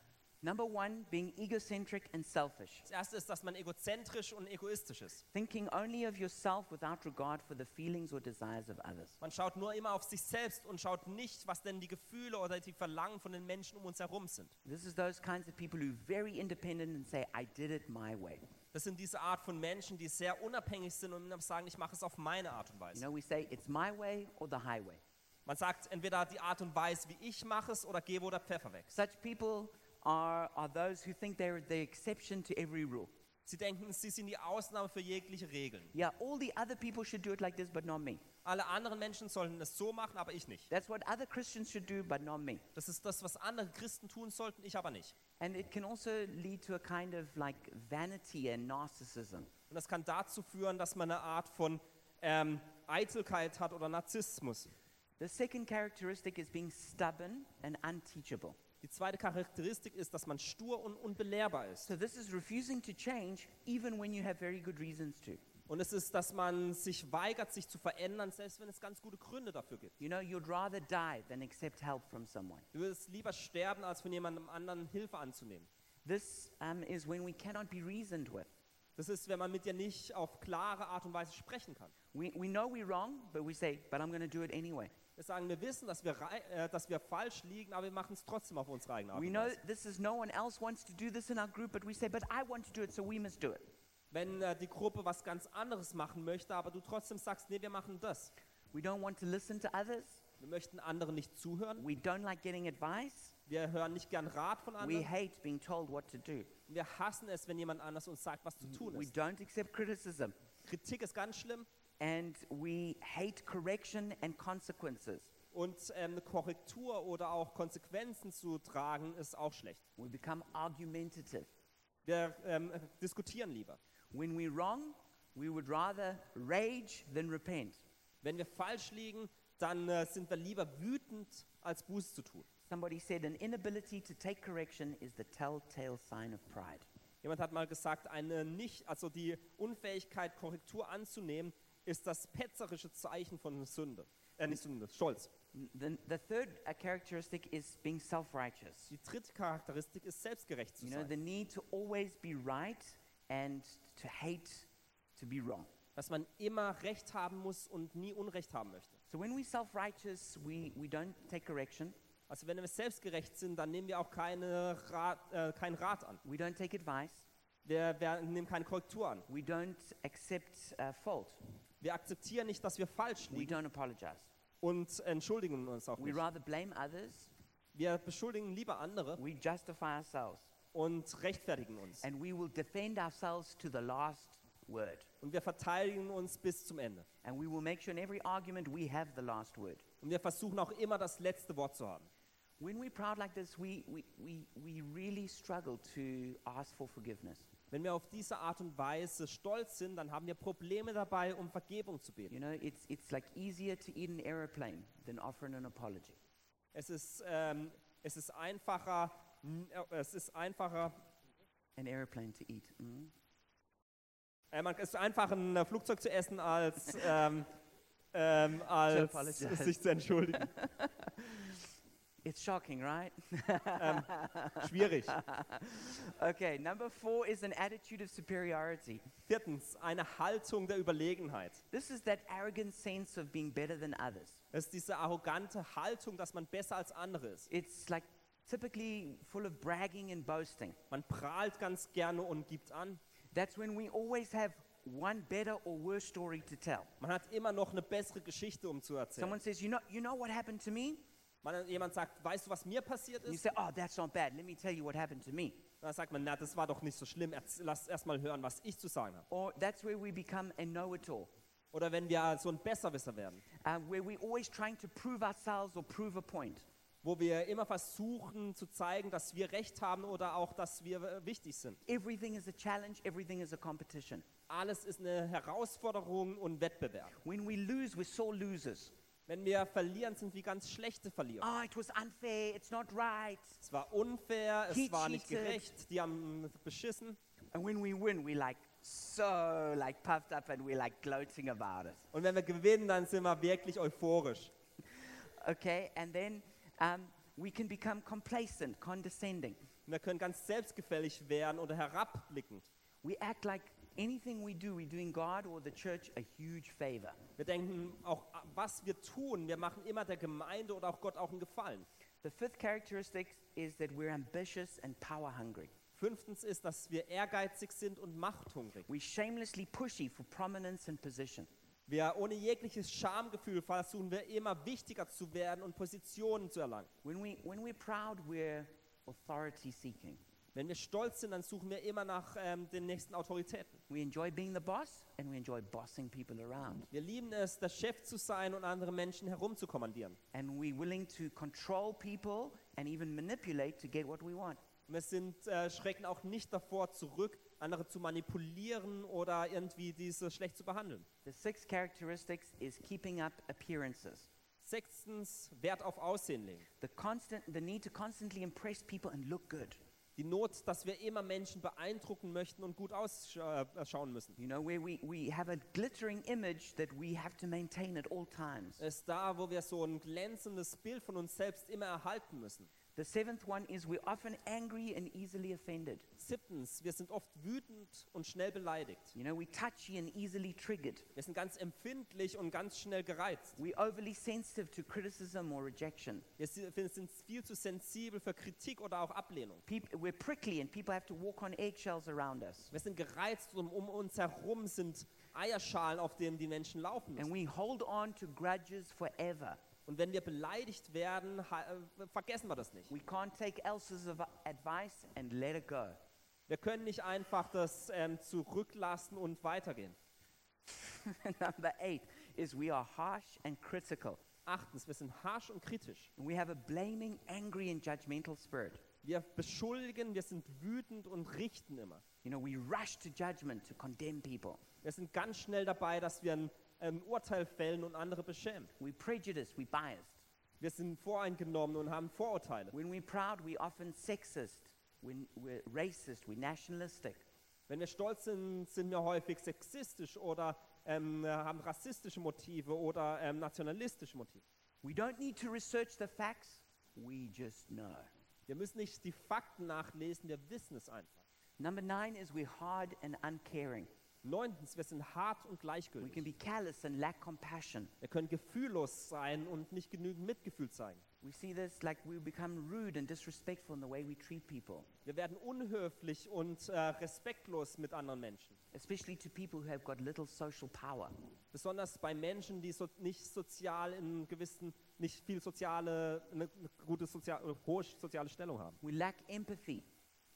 Number one, being egocentric and selfish, Das erste ist, dass man egozentrisch und egoistisch ist. thinking only of yourself without regard for the feelings or desires of others. Man schaut nur immer auf sich selbst und schaut nicht, was denn die Gefühle oder die Verlangen von den Menschen um uns herum sind. This is those kinds of people who are very independent and say, I did it my way. Das sind diese Art von Menschen, die sehr unabhängig sind und sagen, ich mache es auf meine Art und You Weise. know, we say it's my way or the highway. Man sagt entweder die Art und Weise, wie ich mache es, oder gebe oder Pfeffer weg. Such people are, are those who think they're the exception to every rule. Sie denken, sie sind die Ausnahme für jegliche Regeln. Yeah, all the other people should do it like this, but not me. Alle anderen Menschen sollen es so machen, aber ich nicht. That's what other Christians should do, but not me. Das ist das, was andere Christen tun sollten, ich aber nicht. And it can also lead to a kind of like vanity and narcissism. Und das kann dazu führen, dass man eine Art von ähm, Eitelkeit hat oder Narzissmus. The second characteristic is being stubborn and unteachable. Die zweite Charakteristik ist, dass man stur und unbelehrbar ist. So this is refusing to change even when you have very good reasons to. Und es ist, dass man sich weigert, sich zu verändern, selbst wenn es ganz gute Gründe dafür gibt. You know, you'd rather die than accept help from someone. Du würdest lieber sterben, als von jemandem anderen Hilfe anzunehmen. This um, is when we cannot be reasoned with. Das ist, wenn man mit dir nicht auf klare Art und Weise sprechen kann. We, we know we're wrong, but we say, but I'm going to do it anyway. Wir sagen, wir wissen, dass wir, äh, dass wir falsch liegen, aber wir machen es trotzdem auf unsere eigene Art We und know Weise. this is no one else wants to do this in our group, but we say, but I want to do it, so we must do it. Wenn äh, die Gruppe was ganz anderes machen möchte, aber du trotzdem sagst, nee, wir machen das. We don't want to listen to others. Wir möchten anderen nicht zuhören. We don't like getting advice. Wir hören nicht gern Rat von We anderen. hate being told what to do. Wir hassen es, wenn jemand anders uns sagt, was zu tun We ist. don't accept criticism. Kritik ist ganz schlimm And we hate correction and consequences. und ähm, Korrektur oder auch Konsequenzen zu tragen ist auch schlecht. We become argumentative. Wir ähm, diskutieren lieber. When we're wrong, we would rather rage than repent. Wenn wir falsch liegen, dann äh, sind wir lieber wütend, als Buße zu tun. Somebody said an inability to take correction is the telltale sign of pride. Jemand hat mal gesagt, eine nicht, also die Unfähigkeit, Korrektur anzunehmen, ist das petzerische Zeichen von Sünde. Äh, nicht Sünde, Stolz. The, the third uh, characteristic is being self righteous. Die dritte Charakteristik ist, selbstgerecht zu You know, the sein. need to always be right and to hate to be wrong. Dass man immer Recht haben muss und nie Unrecht haben möchte. So when we self righteous, we, we don't take correction, Also wenn wir selbstgerecht sind, dann nehmen wir auch keine Rat, äh, keinen Rat an. we don't take advice, Wir, wir nehmen keine Korrektur an. we don't accept uh, fault, Wir akzeptieren nicht, dass wir falsch we liegen don't apologize. und entschuldigen uns auch We nicht. rather blame others, Wir beschuldigen lieber andere we justify ourselves, und rechtfertigen uns. and we will defend ourselves to the last word. Und wir verteidigen uns bis zum Ende. And we will make sure in every argument we have the last word. Und wir versuchen auch immer das letzte Wort zu haben. When we're proud like this, we, we, we, we really struggle to ask for forgiveness. Wenn wir auf diese Art und Weise stolz sind, dann haben wir Probleme dabei, um Vergebung zu beten. You know, it's, it's like easier to eat an aeroplane than offering an apology. Es ist, ähm, es ist einfacher, äh, es ist einfacher, An aeroplane to eat. äh, man, es ist einfacher, ein äh, Flugzeug zu essen, als, ähm, ähm, als apologize. sich zu entschuldigen. <laughs> It's shocking, right? Schwierig. <laughs> okay, number four is an attitude of superiority. Viertens, eine Haltung der Überlegenheit. This is that arrogant sense of being better than others. Es ist diese arrogante Haltung, dass man besser als andere ist. It's like typically full of bragging and boasting. Man prahlt ganz gerne und gibt an. That's when we always have one better or worse story to tell. Man hat immer noch eine bessere Geschichte, um zu erzählen. Someone says, you know, you know what happened to me? Man, jemand sagt, weißt du, was mir passiert And you ist? say, oh, that's not bad. Let me tell you what happened to me. Dann sagt man, na, das war doch nicht so schlimm. Erz- Lass erst mal hören, was ich zu sagen habe. Or that's where we become a know-it-all, Oder wenn wir so ein Besserwisser werden, uh, where we're always trying to prove ourselves or prove a point. wo wir immer versuchen zu zeigen, dass wir Recht haben oder auch, dass wir äh, wichtig sind. Everything is a challenge. Everything is a competition. Alles ist eine Herausforderung und Wettbewerb. When we lose, we're sore losers. Wenn wir verlieren, sind wir ganz schlechte Verlierer. Oh, it was unfair. It's not right. Es war unfair, He es war nicht cheated. gerecht, die haben beschissen. And when we win, we're like so like puffed up and we're like gloating about it. Und wenn wir gewinnen, dann sind wir wirklich euphorisch. Okay, and then um, we can become complacent, condescending. Und wir können ganz selbstgefällig werden oder herabblickend. We act like anything we do, we're doing God or the church a huge favor. Wir denken auch, was wir tun, wir machen immer der Gemeinde oder auch Gott auch einen Gefallen. The fifth characteristic is that we're ambitious and power hungry. Fünftens ist, dass wir ehrgeizig sind und machthungrig. We're shamelessly pushy for prominence and position. Wir ohne jegliches Schamgefühl versuchen wir immer wichtiger zu werden und Positionen zu erlangen. When, we, when we're proud, we're authority seeking. Wenn wir stolz sind, dann suchen wir immer nach ähm, den nächsten Autoritäten. We enjoy being the boss and we enjoy bossing people around. Wir lieben es, der Chef zu sein und andere Menschen herumzukommandieren. And we're willing to control people and even manipulate to get what we want. Wir sind, äh, schrecken auch nicht davor zurück, andere zu manipulieren oder irgendwie diese schlecht zu behandeln. The sixth characteristics is keeping up appearances. Sechstens, Wert auf Aussehen legen. The constant the need to constantly impress people and look good. Die Not, dass wir immer Menschen beeindrucken möchten und gut ausschauen müssen. You know, where we, we have a glittering image that we have to maintain at all times. Ist da, wo wir so ein glänzendes Bild von uns selbst immer erhalten müssen. The seventh one is we're often angry and easily offended. Siebtens, wir sind oft wütend und schnell beleidigt. You know, we're touchy and easily triggered. Wir sind ganz empfindlich und ganz schnell gereizt. We're overly sensitive to criticism or rejection. Wir si- wir sind viel zu sensibel für Kritik oder auch Ablehnung. Peop we're prickly and people have to walk on eggshells around us. Wir sind gereizt und um uns herum sind Eierschalen, auf denen die Menschen laufen And müssen. we hold on to grudges forever. Und wenn wir beleidigt werden, äh, vergessen wir das nicht. We can't take else's av- advice and let it go. Wir können nicht einfach das ähm, zurücklassen und weitergehen. <laughs> Number eight is we are harsh and critical. Achtens, wir sind harsch und kritisch. And we have a blaming, angry, and judgmental spirit. Wir beschuldigen, wir sind wütend und richten immer. You know, we rush to judgment to condemn people. Wir sind ganz schnell dabei, dass wir ein ähm, Urteil fällen und andere beschämen. We prejudice, we biased. Wir sind voreingenommen und haben Vorurteile. When we're proud, we're often sexist. When we're racist, we're nationalistic. Wenn wir stolz sind, sind wir häufig sexistisch oder ähm, haben rassistische Motive oder ähm, nationalistische Motive. We don't need to research the facts, we just know. Wir müssen nicht die Fakten nachlesen, wir wissen es einfach. Number nine is we're hard and uncaring. Neuntens, wir sind hart und We can gleichgültig. be callous and lack compassion. Wir können gefühllos sein und nicht genügend Mitgefühl zeigen. We see this like we become rude and disrespectful in the way we treat people, Wir werden unhöflich und äh, respektlos mit anderen Menschen. especially to people who have got little social power. Besonders bei Menschen, die so nicht sozial in gewissen, nicht viel soziale, eine, eine gute sozial, oder hohe soziale Stellung haben. We lack empathy.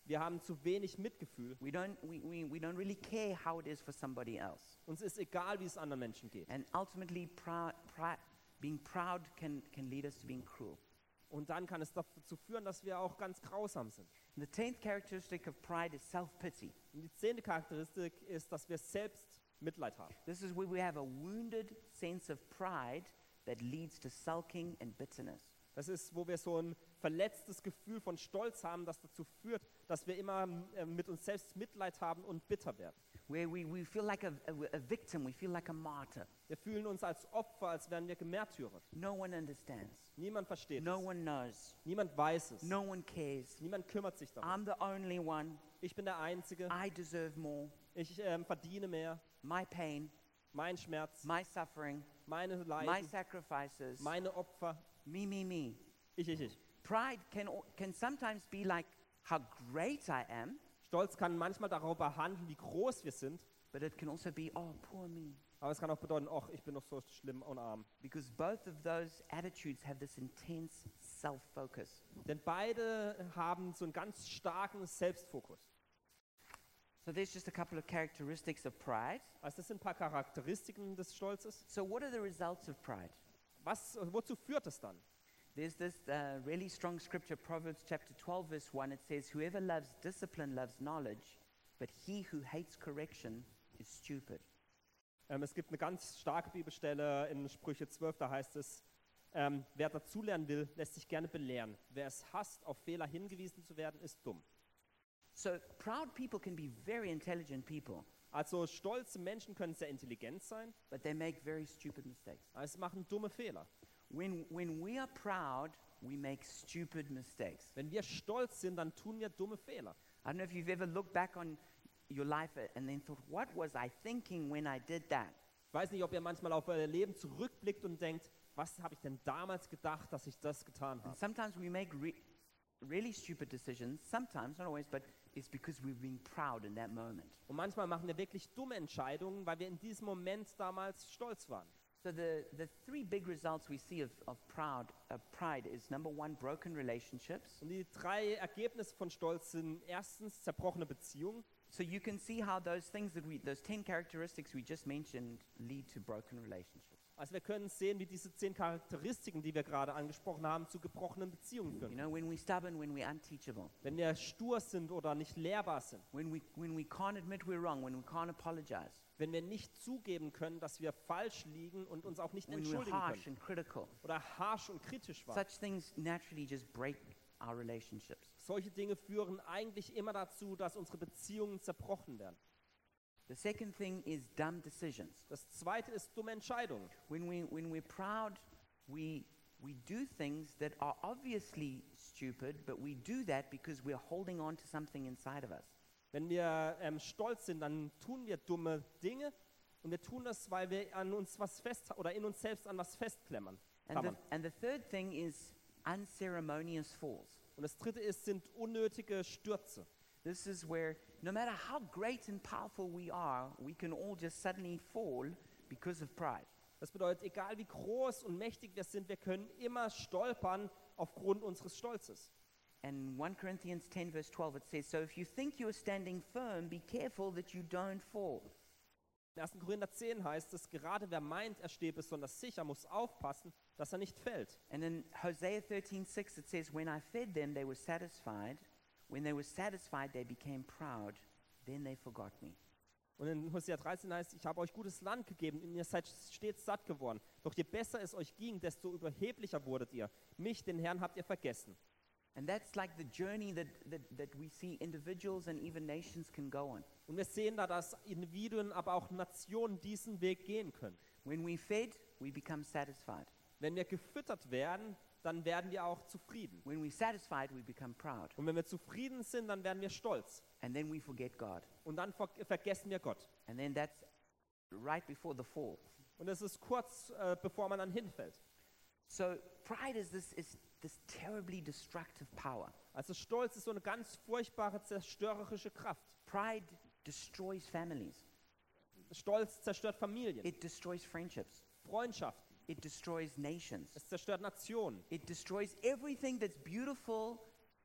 Wir haben zu wenig Mitgefühl. We don't, we, we, we don't really care how it is for somebody else. Uns ist egal, wie es anderen Menschen geht. And ultimately, prou- prou- being proud can, can lead us to being cruel. Und dann kann es dazu führen, dass wir auch ganz grausam sind. The tenth characteristic of pride is self pity. Und die zehnte Charakteristik ist, dass wir selbst Mitleid haben. This is where we have a wounded sense of pride that leads to sulking and bitterness. Das ist, wo wir so ein verletztes Gefühl von Stolz haben, das dazu führt, dass wir immer äh, mit uns selbst Mitleid haben und bitter werden. Where we, we feel like a, a, a victim, we feel like a martyr. Wir fühlen uns als Opfer, als wären wir gemärtyrert. No one understands. Niemand versteht No es. one knows. Niemand weiß es. No one cares. Niemand kümmert sich darum. I'm the only one. Ich bin der Einzige. I deserve more. Ich ähm, verdiene mehr. My pain, Mein Schmerz, my suffering, meine my Leiden, sacrifices, meine Opfer. me, me, me. Ich, ich, ich. Pride can, can sometimes be like how great I am, Stolz kann manchmal darüber handeln, wie groß wir sind. but it can also be, oh, poor me. Aber es kann auch bedeuten, ach, ich bin doch so schlimm und arm. Because both of those attitudes have this intense self focus. Denn beide haben so einen ganz starken Selbstfokus. So there's just a couple of characteristics of pride. Also das sind ein paar Charakteristiken des Stolzes. So, what are the results of pride? Was, wozu führt es dann? There's this uh, really strong scripture, Proverbs chapter 12, verse 1. It says, Whoever loves discipline loves knowledge, but he who hates correction is stupid. Ähm, es gibt eine ganz starke Bibelstelle in Sprüche 12, da heißt es, ähm, wer dazulernen will, lässt sich gerne belehren. Wer es hasst, auf Fehler hingewiesen zu werden, ist dumm. So, proud people can be very intelligent people, Also stolze Menschen können sehr intelligent sein, but they make very stupid mistakes. aber sie machen dumme Fehler. When, when we are proud, we make stupid mistakes. Wenn wir stolz sind, dann tun wir dumme Fehler. I don't know if you've ever looked back on your life and then thought, what was I thinking when I did that? Ich weiß nicht, ob ihr manchmal auf euer Leben zurückblickt und denkt, was habe ich denn damals gedacht, dass ich das getan And habe? sometimes we make re- really stupid decisions, sometimes, not always, but it's because we're being proud in that moment. Und manchmal machen wir wirklich dumme Entscheidungen, weil wir in diesem Moment damals stolz waren. So the, the three big results we see of, of proud, uh, pride is number one, broken relationships. Und die drei Ergebnisse von Stolz sind erstens zerbrochene Beziehungen. So you can see how those things that we, those 10 characteristics we just mentioned lead to broken relationships. Also wir können sehen, wie diese zehn Charakteristiken, die wir gerade angesprochen haben, zu gebrochenen Beziehungen You führen. know, when we're stubborn, when we're unteachable, Wenn wir stur sind oder nicht lehrbar sind, when we, when we can't admit we're wrong, when we can't apologize, wenn wir nicht zugeben können, dass wir falsch liegen und uns auch nicht when we're entschuldigen harsh können and critical, oder harsch und kritisch waren. such things naturally just break our relationships. Solche Dinge führen eigentlich immer dazu, dass unsere Beziehungen zerbrochen werden. The second thing is dumb decisions. Das zweite ist dumme Entscheidungen. When, we, when we're proud, we, we do things that are obviously stupid, but we do that because we're holding on to something inside of us. Wenn wir ähm, stolz sind, dann tun wir dumme Dinge und wir tun das, weil wir an uns was fest oder in uns selbst an was festklemmern. And the, and the third thing is unceremonious falls. Und das dritte ist, sind unnötige Stürze. This is where no matter how great and powerful we are, we can all just suddenly fall because of pride. Das bedeutet, egal wie groß und mächtig wir sind, wir können immer stolpern aufgrund unseres Stolzes. And 1 Corinthians 10, verse 12, it says, So if you think you are standing firm, be careful that you don't fall. In 1. Korinther 10 heißt es, gerade wer meint, er stehe besonders sicher, muss aufpassen, dass er nicht fällt. And in Hosea 13, 6, it says, When I fed them, they were satisfied. When they were satisfied, they became proud. Then they forgot me. Und in Hosea 13 heißt, ich habe euch gutes Land gegeben und ihr seid stets satt geworden. Doch je besser es euch ging, desto überheblicher wurdet ihr. Mich, den Herrn, habt ihr vergessen. And that's like the journey that, that, that we see individuals and even nations can go on. Und wir sehen da, dass Individuen, aber auch Nationen diesen Weg gehen können. When we fed, we become satisfied. Wenn wir gefüttert werden, dann werden wir auch zufrieden. When we're satisfied, we become proud. Und wenn wir zufrieden sind, dann werden wir stolz. And then we forget God. Und dann ver vergessen wir Gott. And then that's right before the fall. Und es ist kurz, äh, bevor man dann hinfällt. So pride is this, is this terribly destructive power. Also Stolz ist so eine ganz furchtbare, zerstörerische Kraft. Pride destroys families. Stolz zerstört Familien, It destroys friendships. Freundschaften. It destroys nations. Es zerstört Nationen. It destroys everything that's beautiful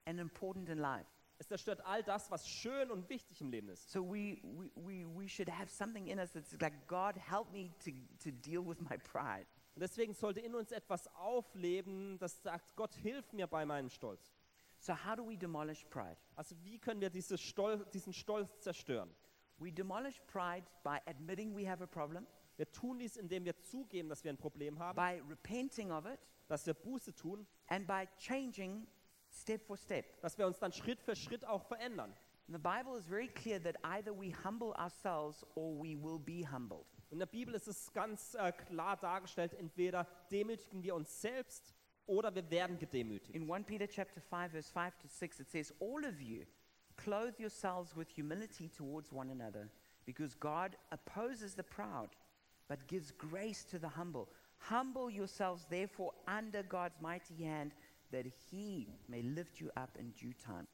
and important in life. Es zerstört all das, was schön und wichtig im Leben ist. So we, we, we, should have something in us that's like, God, help me to, to deal with my pride. Und deswegen sollte in uns etwas aufleben, das sagt, Gott, hilf mir bei meinem Stolz. So how do we demolish pride? Also wie können wir diese Stol diesen Stolz zerstören? We demolish pride by admitting we have a problem, Wir tun dies, indem wir zugeben, dass wir ein Problem haben, by repenting of it, dass wir Buße tun, and by changing step for step. dass wir uns dann Schritt für Schritt auch verändern. The Bible is very clear that either we humble ourselves or we will be humbled. In der Bibel ist es ganz äh, klar dargestellt, entweder demütigen wir uns selbst oder wir werden gedemütigt. In 1 Peter chapter 5 verse 5 to 6 it says all of you clothe yourselves with humility towards one another because God opposes the proud but gives grace to the humble. Humble yourselves therefore under God's mighty hand that he may lift you up in due time.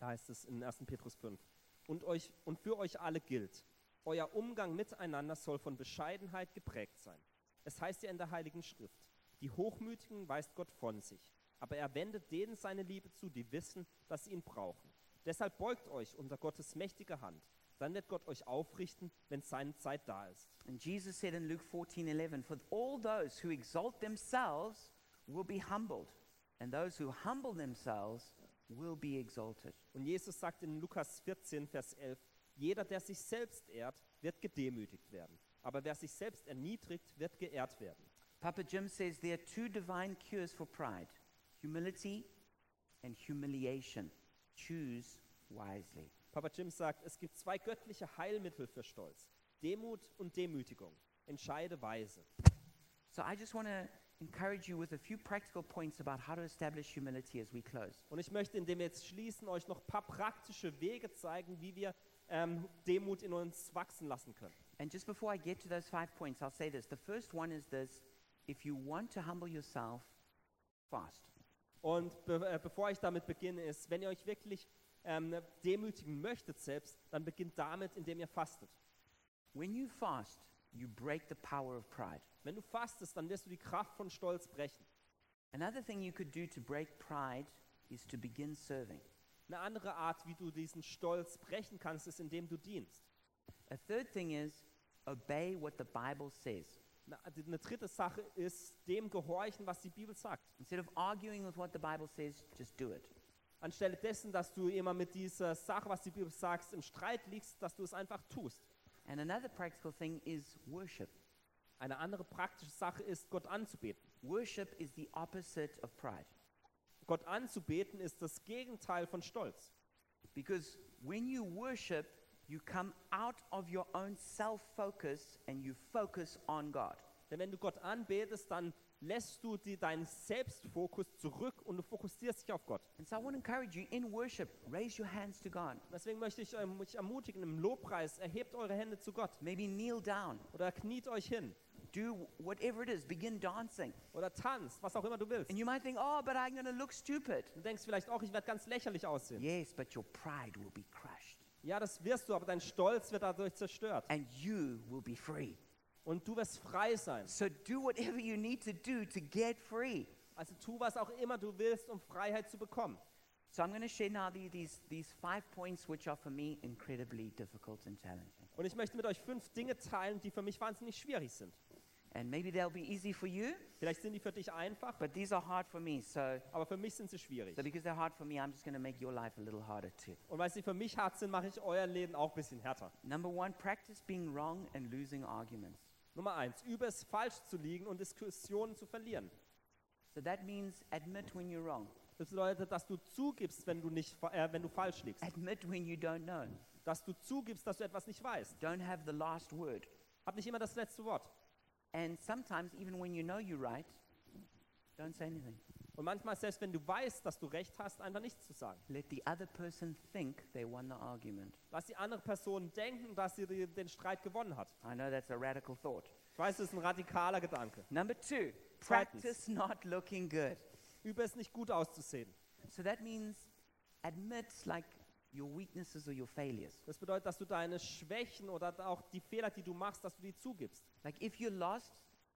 Da heißt es in 1. Petrus 5. Und, euch, und für euch alle gilt, euer Umgang miteinander soll von Bescheidenheit geprägt sein. Es heißt ja in der Heiligen Schrift, die Hochmütigen weist Gott von sich, aber er wendet denen seine Liebe zu, die wissen, dass sie ihn brauchen. Deshalb beugt euch unter Gottes mächtige Hand. Dann wird Gott euch aufrichten, wenn seine Zeit da ist. And Jesus said in Luke 14:11, "For all those who exalt themselves will be humbled, and those who humble themselves will be exalted." Und Jesus sagt in Lukas 14, Vers 11, jeder, der sich selbst ehrt, wird gedemütigt werden. Aber wer sich selbst erniedrigt, wird geehrt werden. Papa Jim says there are two divine cures for pride humility and humiliation. Choose wisely. Papa Jim sagt, es gibt zwei göttliche Heilmittel für Stolz. Demut und Demütigung. Entscheide weise. So I just want to encourage you with a few practical points about how to establish humility as we close. Und ich möchte, indem wir jetzt schließen, euch noch ein paar praktische Wege zeigen, wie wir ähm, Demut in uns wachsen lassen können. And just before I get to those five points, I'll say this. The first one is this if you want to humble yourself, fast. Und be äh, bevor ich damit beginne, ist, wenn ihr euch wirklich ähm, demütigen möchtet selbst, dann beginnt damit, indem ihr fastet. When you fast, you break the power of pride. Wenn du fastest, dann wirst du die Kraft von Stolz brechen. Another thing you could do to break pride is to begin serving. Eine andere Art, wie du diesen Stolz brechen kannst, ist, indem du dienst. A third thing is obey what the Bible says. Eine dritte Sache ist dem gehorchen, was die Bibel sagt. Instead of arguing with what the Bible says, just do it. Anstelle dessen, dass du immer mit dieser Sache, was die Bibel sagt, im Streit liegst, dass du es einfach tust. And another practical thing is worship. Eine andere praktische Sache ist, Gott anzubeten. Worship is the opposite of pride. Gott anzubeten ist das Gegenteil von Stolz. Because when you worship, you come out of your own self focus and you focus on God. Denn wenn du Gott anbetest, dann lässt du die, deinen Selbstfokus zurück und du fokussierst dich auf Gott. And so I want to encourage you in worship, raise your hands to God. Deswegen möchte ich ähm, euch ermutigen, im Lobpreis, erhebt eure Hände zu Gott Maybe kneel down. oder kniet euch hin Do whatever it is. Begin dancing. oder tanzt, was auch immer du willst. And you might think, oh, but I'm going to look stupid. Du denkst vielleicht auch, ich werde ganz lächerlich aussehen. Yes, but your pride will be crushed Ja, das wirst du, aber dein Stolz wird dadurch zerstört. and you will be free. Und du wirst frei sein. So do whatever you need to do to get free. Also tu, was auch immer du willst, um Freiheit zu bekommen. So I'm going to share now the, these, these five points which are for me incredibly difficult and challenging. Und ich möchte mit euch fünf Dinge teilen, die für mich wahnsinnig schwierig sind. And maybe they'll be easy for you, Vielleicht sind die für dich einfach, but these are hard for me. So, aber für mich sind sie schwierig. so because they're hard for me, I'm just going to make your life a little harder too. Und weil sie für mich hart sind, mache ich euer Leben auch ein bisschen härter. Number one, practice being wrong and losing arguments. Nummer eins, übe es falsch zu liegen und Diskussionen zu verlieren. So that means admit when you're wrong, Das bedeutet, dass du zugibst, wenn du, nicht, äh, wenn du falsch liegst. admit when you don't know. Dass du zugibst, dass du etwas nicht weißt. Don't have the last word. Hab nicht immer das letzte Wort. And sometimes, even when you know you're right, don't say anything. Und manchmal, selbst wenn du weißt, dass du recht hast, einfach nichts zu sagen. Let the other person think they won the argument. Lass die andere Person denken, dass sie die- den Streit gewonnen hat. I know that's a radical thought. Ich weiß, das ist ein radikaler Gedanke. Number two, practice not looking good. Übe es nicht gut auszusehen. So that means admit like your weaknesses or your failures. Das bedeutet, dass du deine Schwächen oder auch die Fehler, die du machst, dass du die zugibst. Like if you're lost,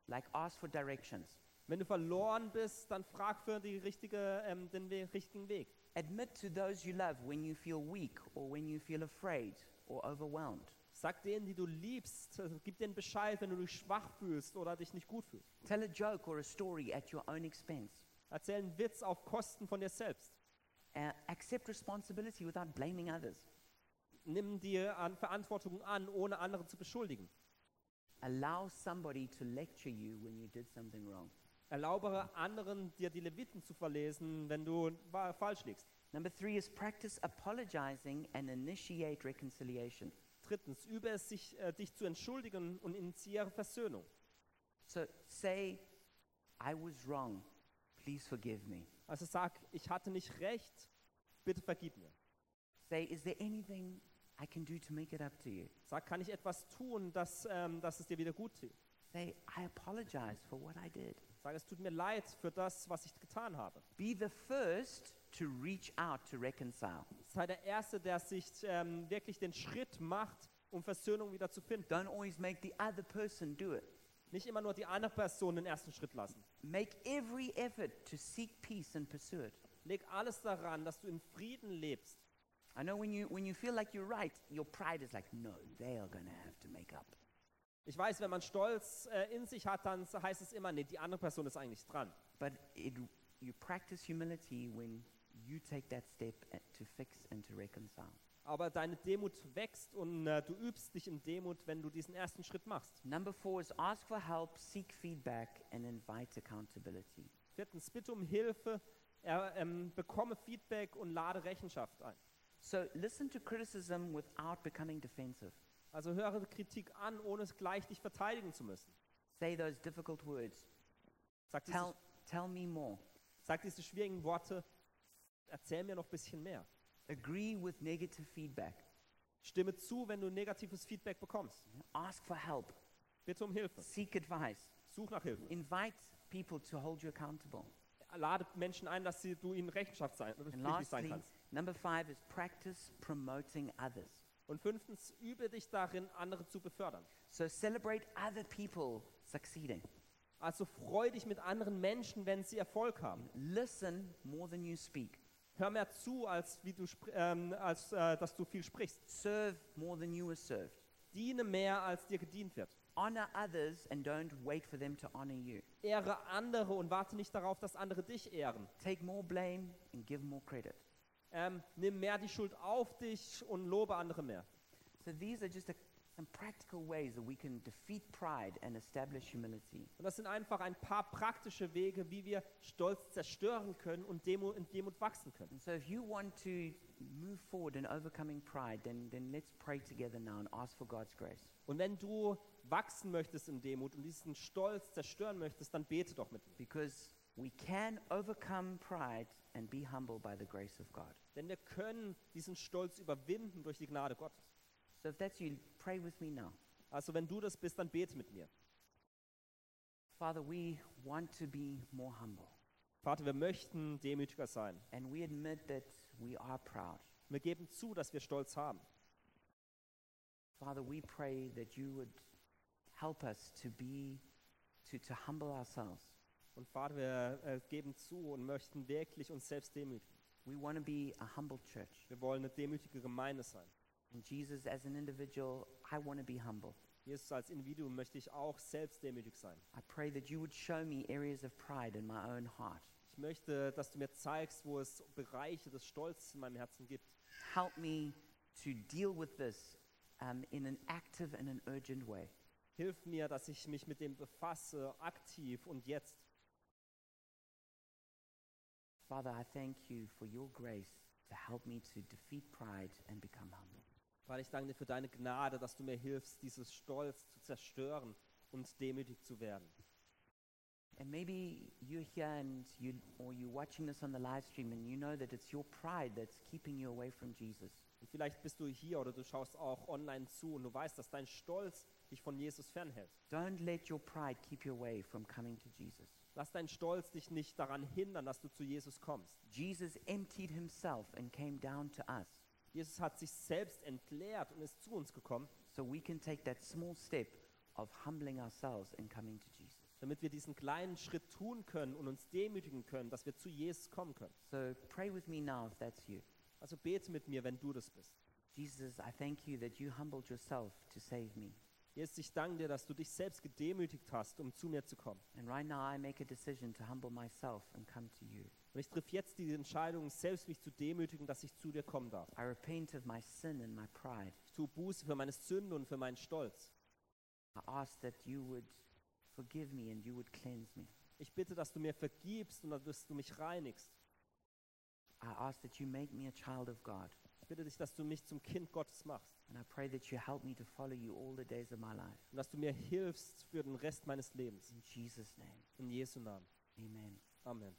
like ask for directions. Wenn du verloren bist, dann frag für die richtige, ähm, den we richtigen Weg. Admit to those you love when you feel weak or when you feel afraid or overwhelmed. Sag denen, die du liebst, äh, gib denen Bescheid, wenn du dich schwach fühlst oder dich nicht gut fühlst. Tell a joke or a story at your own expense. Erzähl einen Witz auf Kosten von dir selbst. Uh, accept responsibility without blaming others. Nimm dir an Verantwortung an, ohne andere zu beschuldigen. Allow somebody to lecture you when you did something wrong. Erlaubere anderen, dir die Leviten zu verlesen, wenn du falsch liegst. Number three is practice apologizing and initiate reconciliation. Drittens, übe es, sich, äh, dich zu entschuldigen und initiiere Versöhnung. So say, I was wrong. Please forgive me. Also sag, ich hatte nicht recht, bitte vergib mir. Say, is there anything I can do to make it up to you? Sag, kann ich etwas tun, dass, ähm, dass es dir wieder gut tut? Say, I apologize for what I did. Sag, es tut mir leid für das, was ich getan habe. Be the first to reach out to reconcile. Sei der Erste, der sich ähm, wirklich den Schritt macht, um Versöhnung wieder zu finden. Don't always make the other person do it. Nicht immer nur die andere Person den ersten Schritt lassen. Make every effort to seek peace and pursue it. Leg alles daran, dass du in Frieden lebst. I know when you, when you feel like you're right, your pride is like, no, they are to have to make up. Ich weiß, wenn man Stolz äh, in sich hat, dann heißt es immer, nee, die andere Person ist eigentlich dran. But it, you practice humility when you take that step a- to fix and to reconcile. Aber deine Demut wächst und äh, du übst dich in Demut, wenn du diesen ersten Schritt machst. Number four is ask for help, seek feedback, and invite accountability. Viertens, bitte um Hilfe, er, ähm, bekomme Feedback und lade Rechenschaft ein. So listen to criticism without becoming defensive. Also höre Kritik an, ohne es gleich dich verteidigen zu müssen. Say those difficult words. Sag diese, Tell, tell me more. sag diese schwierigen Worte, erzähl mir noch ein bisschen mehr. Agree with negative feedback. Stimme zu, wenn du negatives Feedback bekommst. Ask for help. Bitte um Hilfe. Seek advice. Such nach Hilfe. Invite people to hold you accountable. Lade Menschen ein, dass sie, du ihnen Rechenschaft sein, pflichtig sein lastly, kannst. number five is practice promoting others. Und fünftens, übe dich darin, andere zu befördern. So celebrate other people succeeding. Also freu dich mit anderen Menschen, wenn sie Erfolg haben. Listen more than you speak. Hör mehr zu, als, wie du, ähm, als äh, dass du viel sprichst. Serve more than you are served. Diene mehr, als dir gedient wird. honor others and don't wait for them to honor you. Ehre andere und warte nicht darauf, dass andere dich ehren. Take more blame and give more credit. Ähm, nimm mehr die Schuld auf dich und lobe andere mehr. So these are just a, some practical ways that we can defeat pride and establish humility. Und das sind einfach ein paar praktische Wege, wie wir Stolz zerstören können und Demut, in Demut wachsen können. And so if you want to move forward in overcoming pride, then, then let's pray together now and ask for God's grace. Und wenn du wachsen möchtest in Demut und diesen Stolz zerstören möchtest, dann bete doch mit mir. Because we can overcome pride and be humble by the grace of God. Denn wir können diesen Stolz überwinden durch die Gnade Gottes. So if that's you, pray with me now. Also wenn du das bist, dann bete mit mir. Father, we want to be more humble. Vater, wir möchten demütiger sein. And we admit that we are proud. Wir geben zu, dass wir Stolz haben. Father, we pray that you would help us to be, to, to humble ourselves. Und Vater, wir äh, geben zu und möchten wirklich uns selbst demütigen. We want to be a humble church. Wir wollen eine demütige Gemeinde sein. And Jesus, as an individual, I want to be humble. Jesus, als Individuum möchte ich auch selbst demütig sein. I pray that you would show me areas of pride in my own heart. Ich möchte, dass du mir zeigst, wo es Bereiche des Stolzes in meinem Herzen gibt. Help me to deal with this um, in an active and an urgent way. Hilf mir, dass ich mich mit dem befasse, aktiv und jetzt. Father, I thank you for your grace to help me to defeat pride and become humble. Weil ich danke dir für deine Gnade, dass du mir hilfst, dieses Stolz zu zerstören und demütig zu werden. And maybe you're here and you, or you're watching this on the live stream and you know that it's your pride that's keeping you away from Jesus. Und vielleicht bist du hier oder du schaust auch online zu und du weißt, dass dein Stolz dich von Jesus fernhält. Don't let your pride keep you away from coming to Jesus. Lass dein Stolz dich nicht daran hindern, dass du zu Jesus kommst. Jesus emptied himself and came down to us Jesus hat sich selbst entleert und ist zu uns gekommen, so we can take that small step of humbling ourselves and coming to Jesus. damit wir diesen kleinen Schritt tun können und uns demütigen können, dass wir zu Jesus kommen können. So pray with me now if that's you. Also bete mit mir, wenn du das bist. Jesus, I thank you that you humbled yourself to save me. Jesus, ich danke dir, dass du dich selbst gedemütigt hast, um zu mir zu kommen. And right now I make a decision to humble myself and come to you. Und ich triff jetzt die Entscheidung, selbst mich zu demütigen, dass ich zu dir kommen darf. I repent of my sin and my pride. Ich tue Buße für meine Sünde und für meinen Stolz. I ask that you would forgive me and you would cleanse me. Ich bitte, dass du mir vergibst und dass du mich reinigst. I ask that you make me a child of God. Ich bitte dich, dass du mich zum Kind Gottes machst And I pray that you help me to follow you all the days of my life. und dass du mir hilfst für den Rest meines Lebens. In Jesus' name, In Jesu Namen. amen. Amen.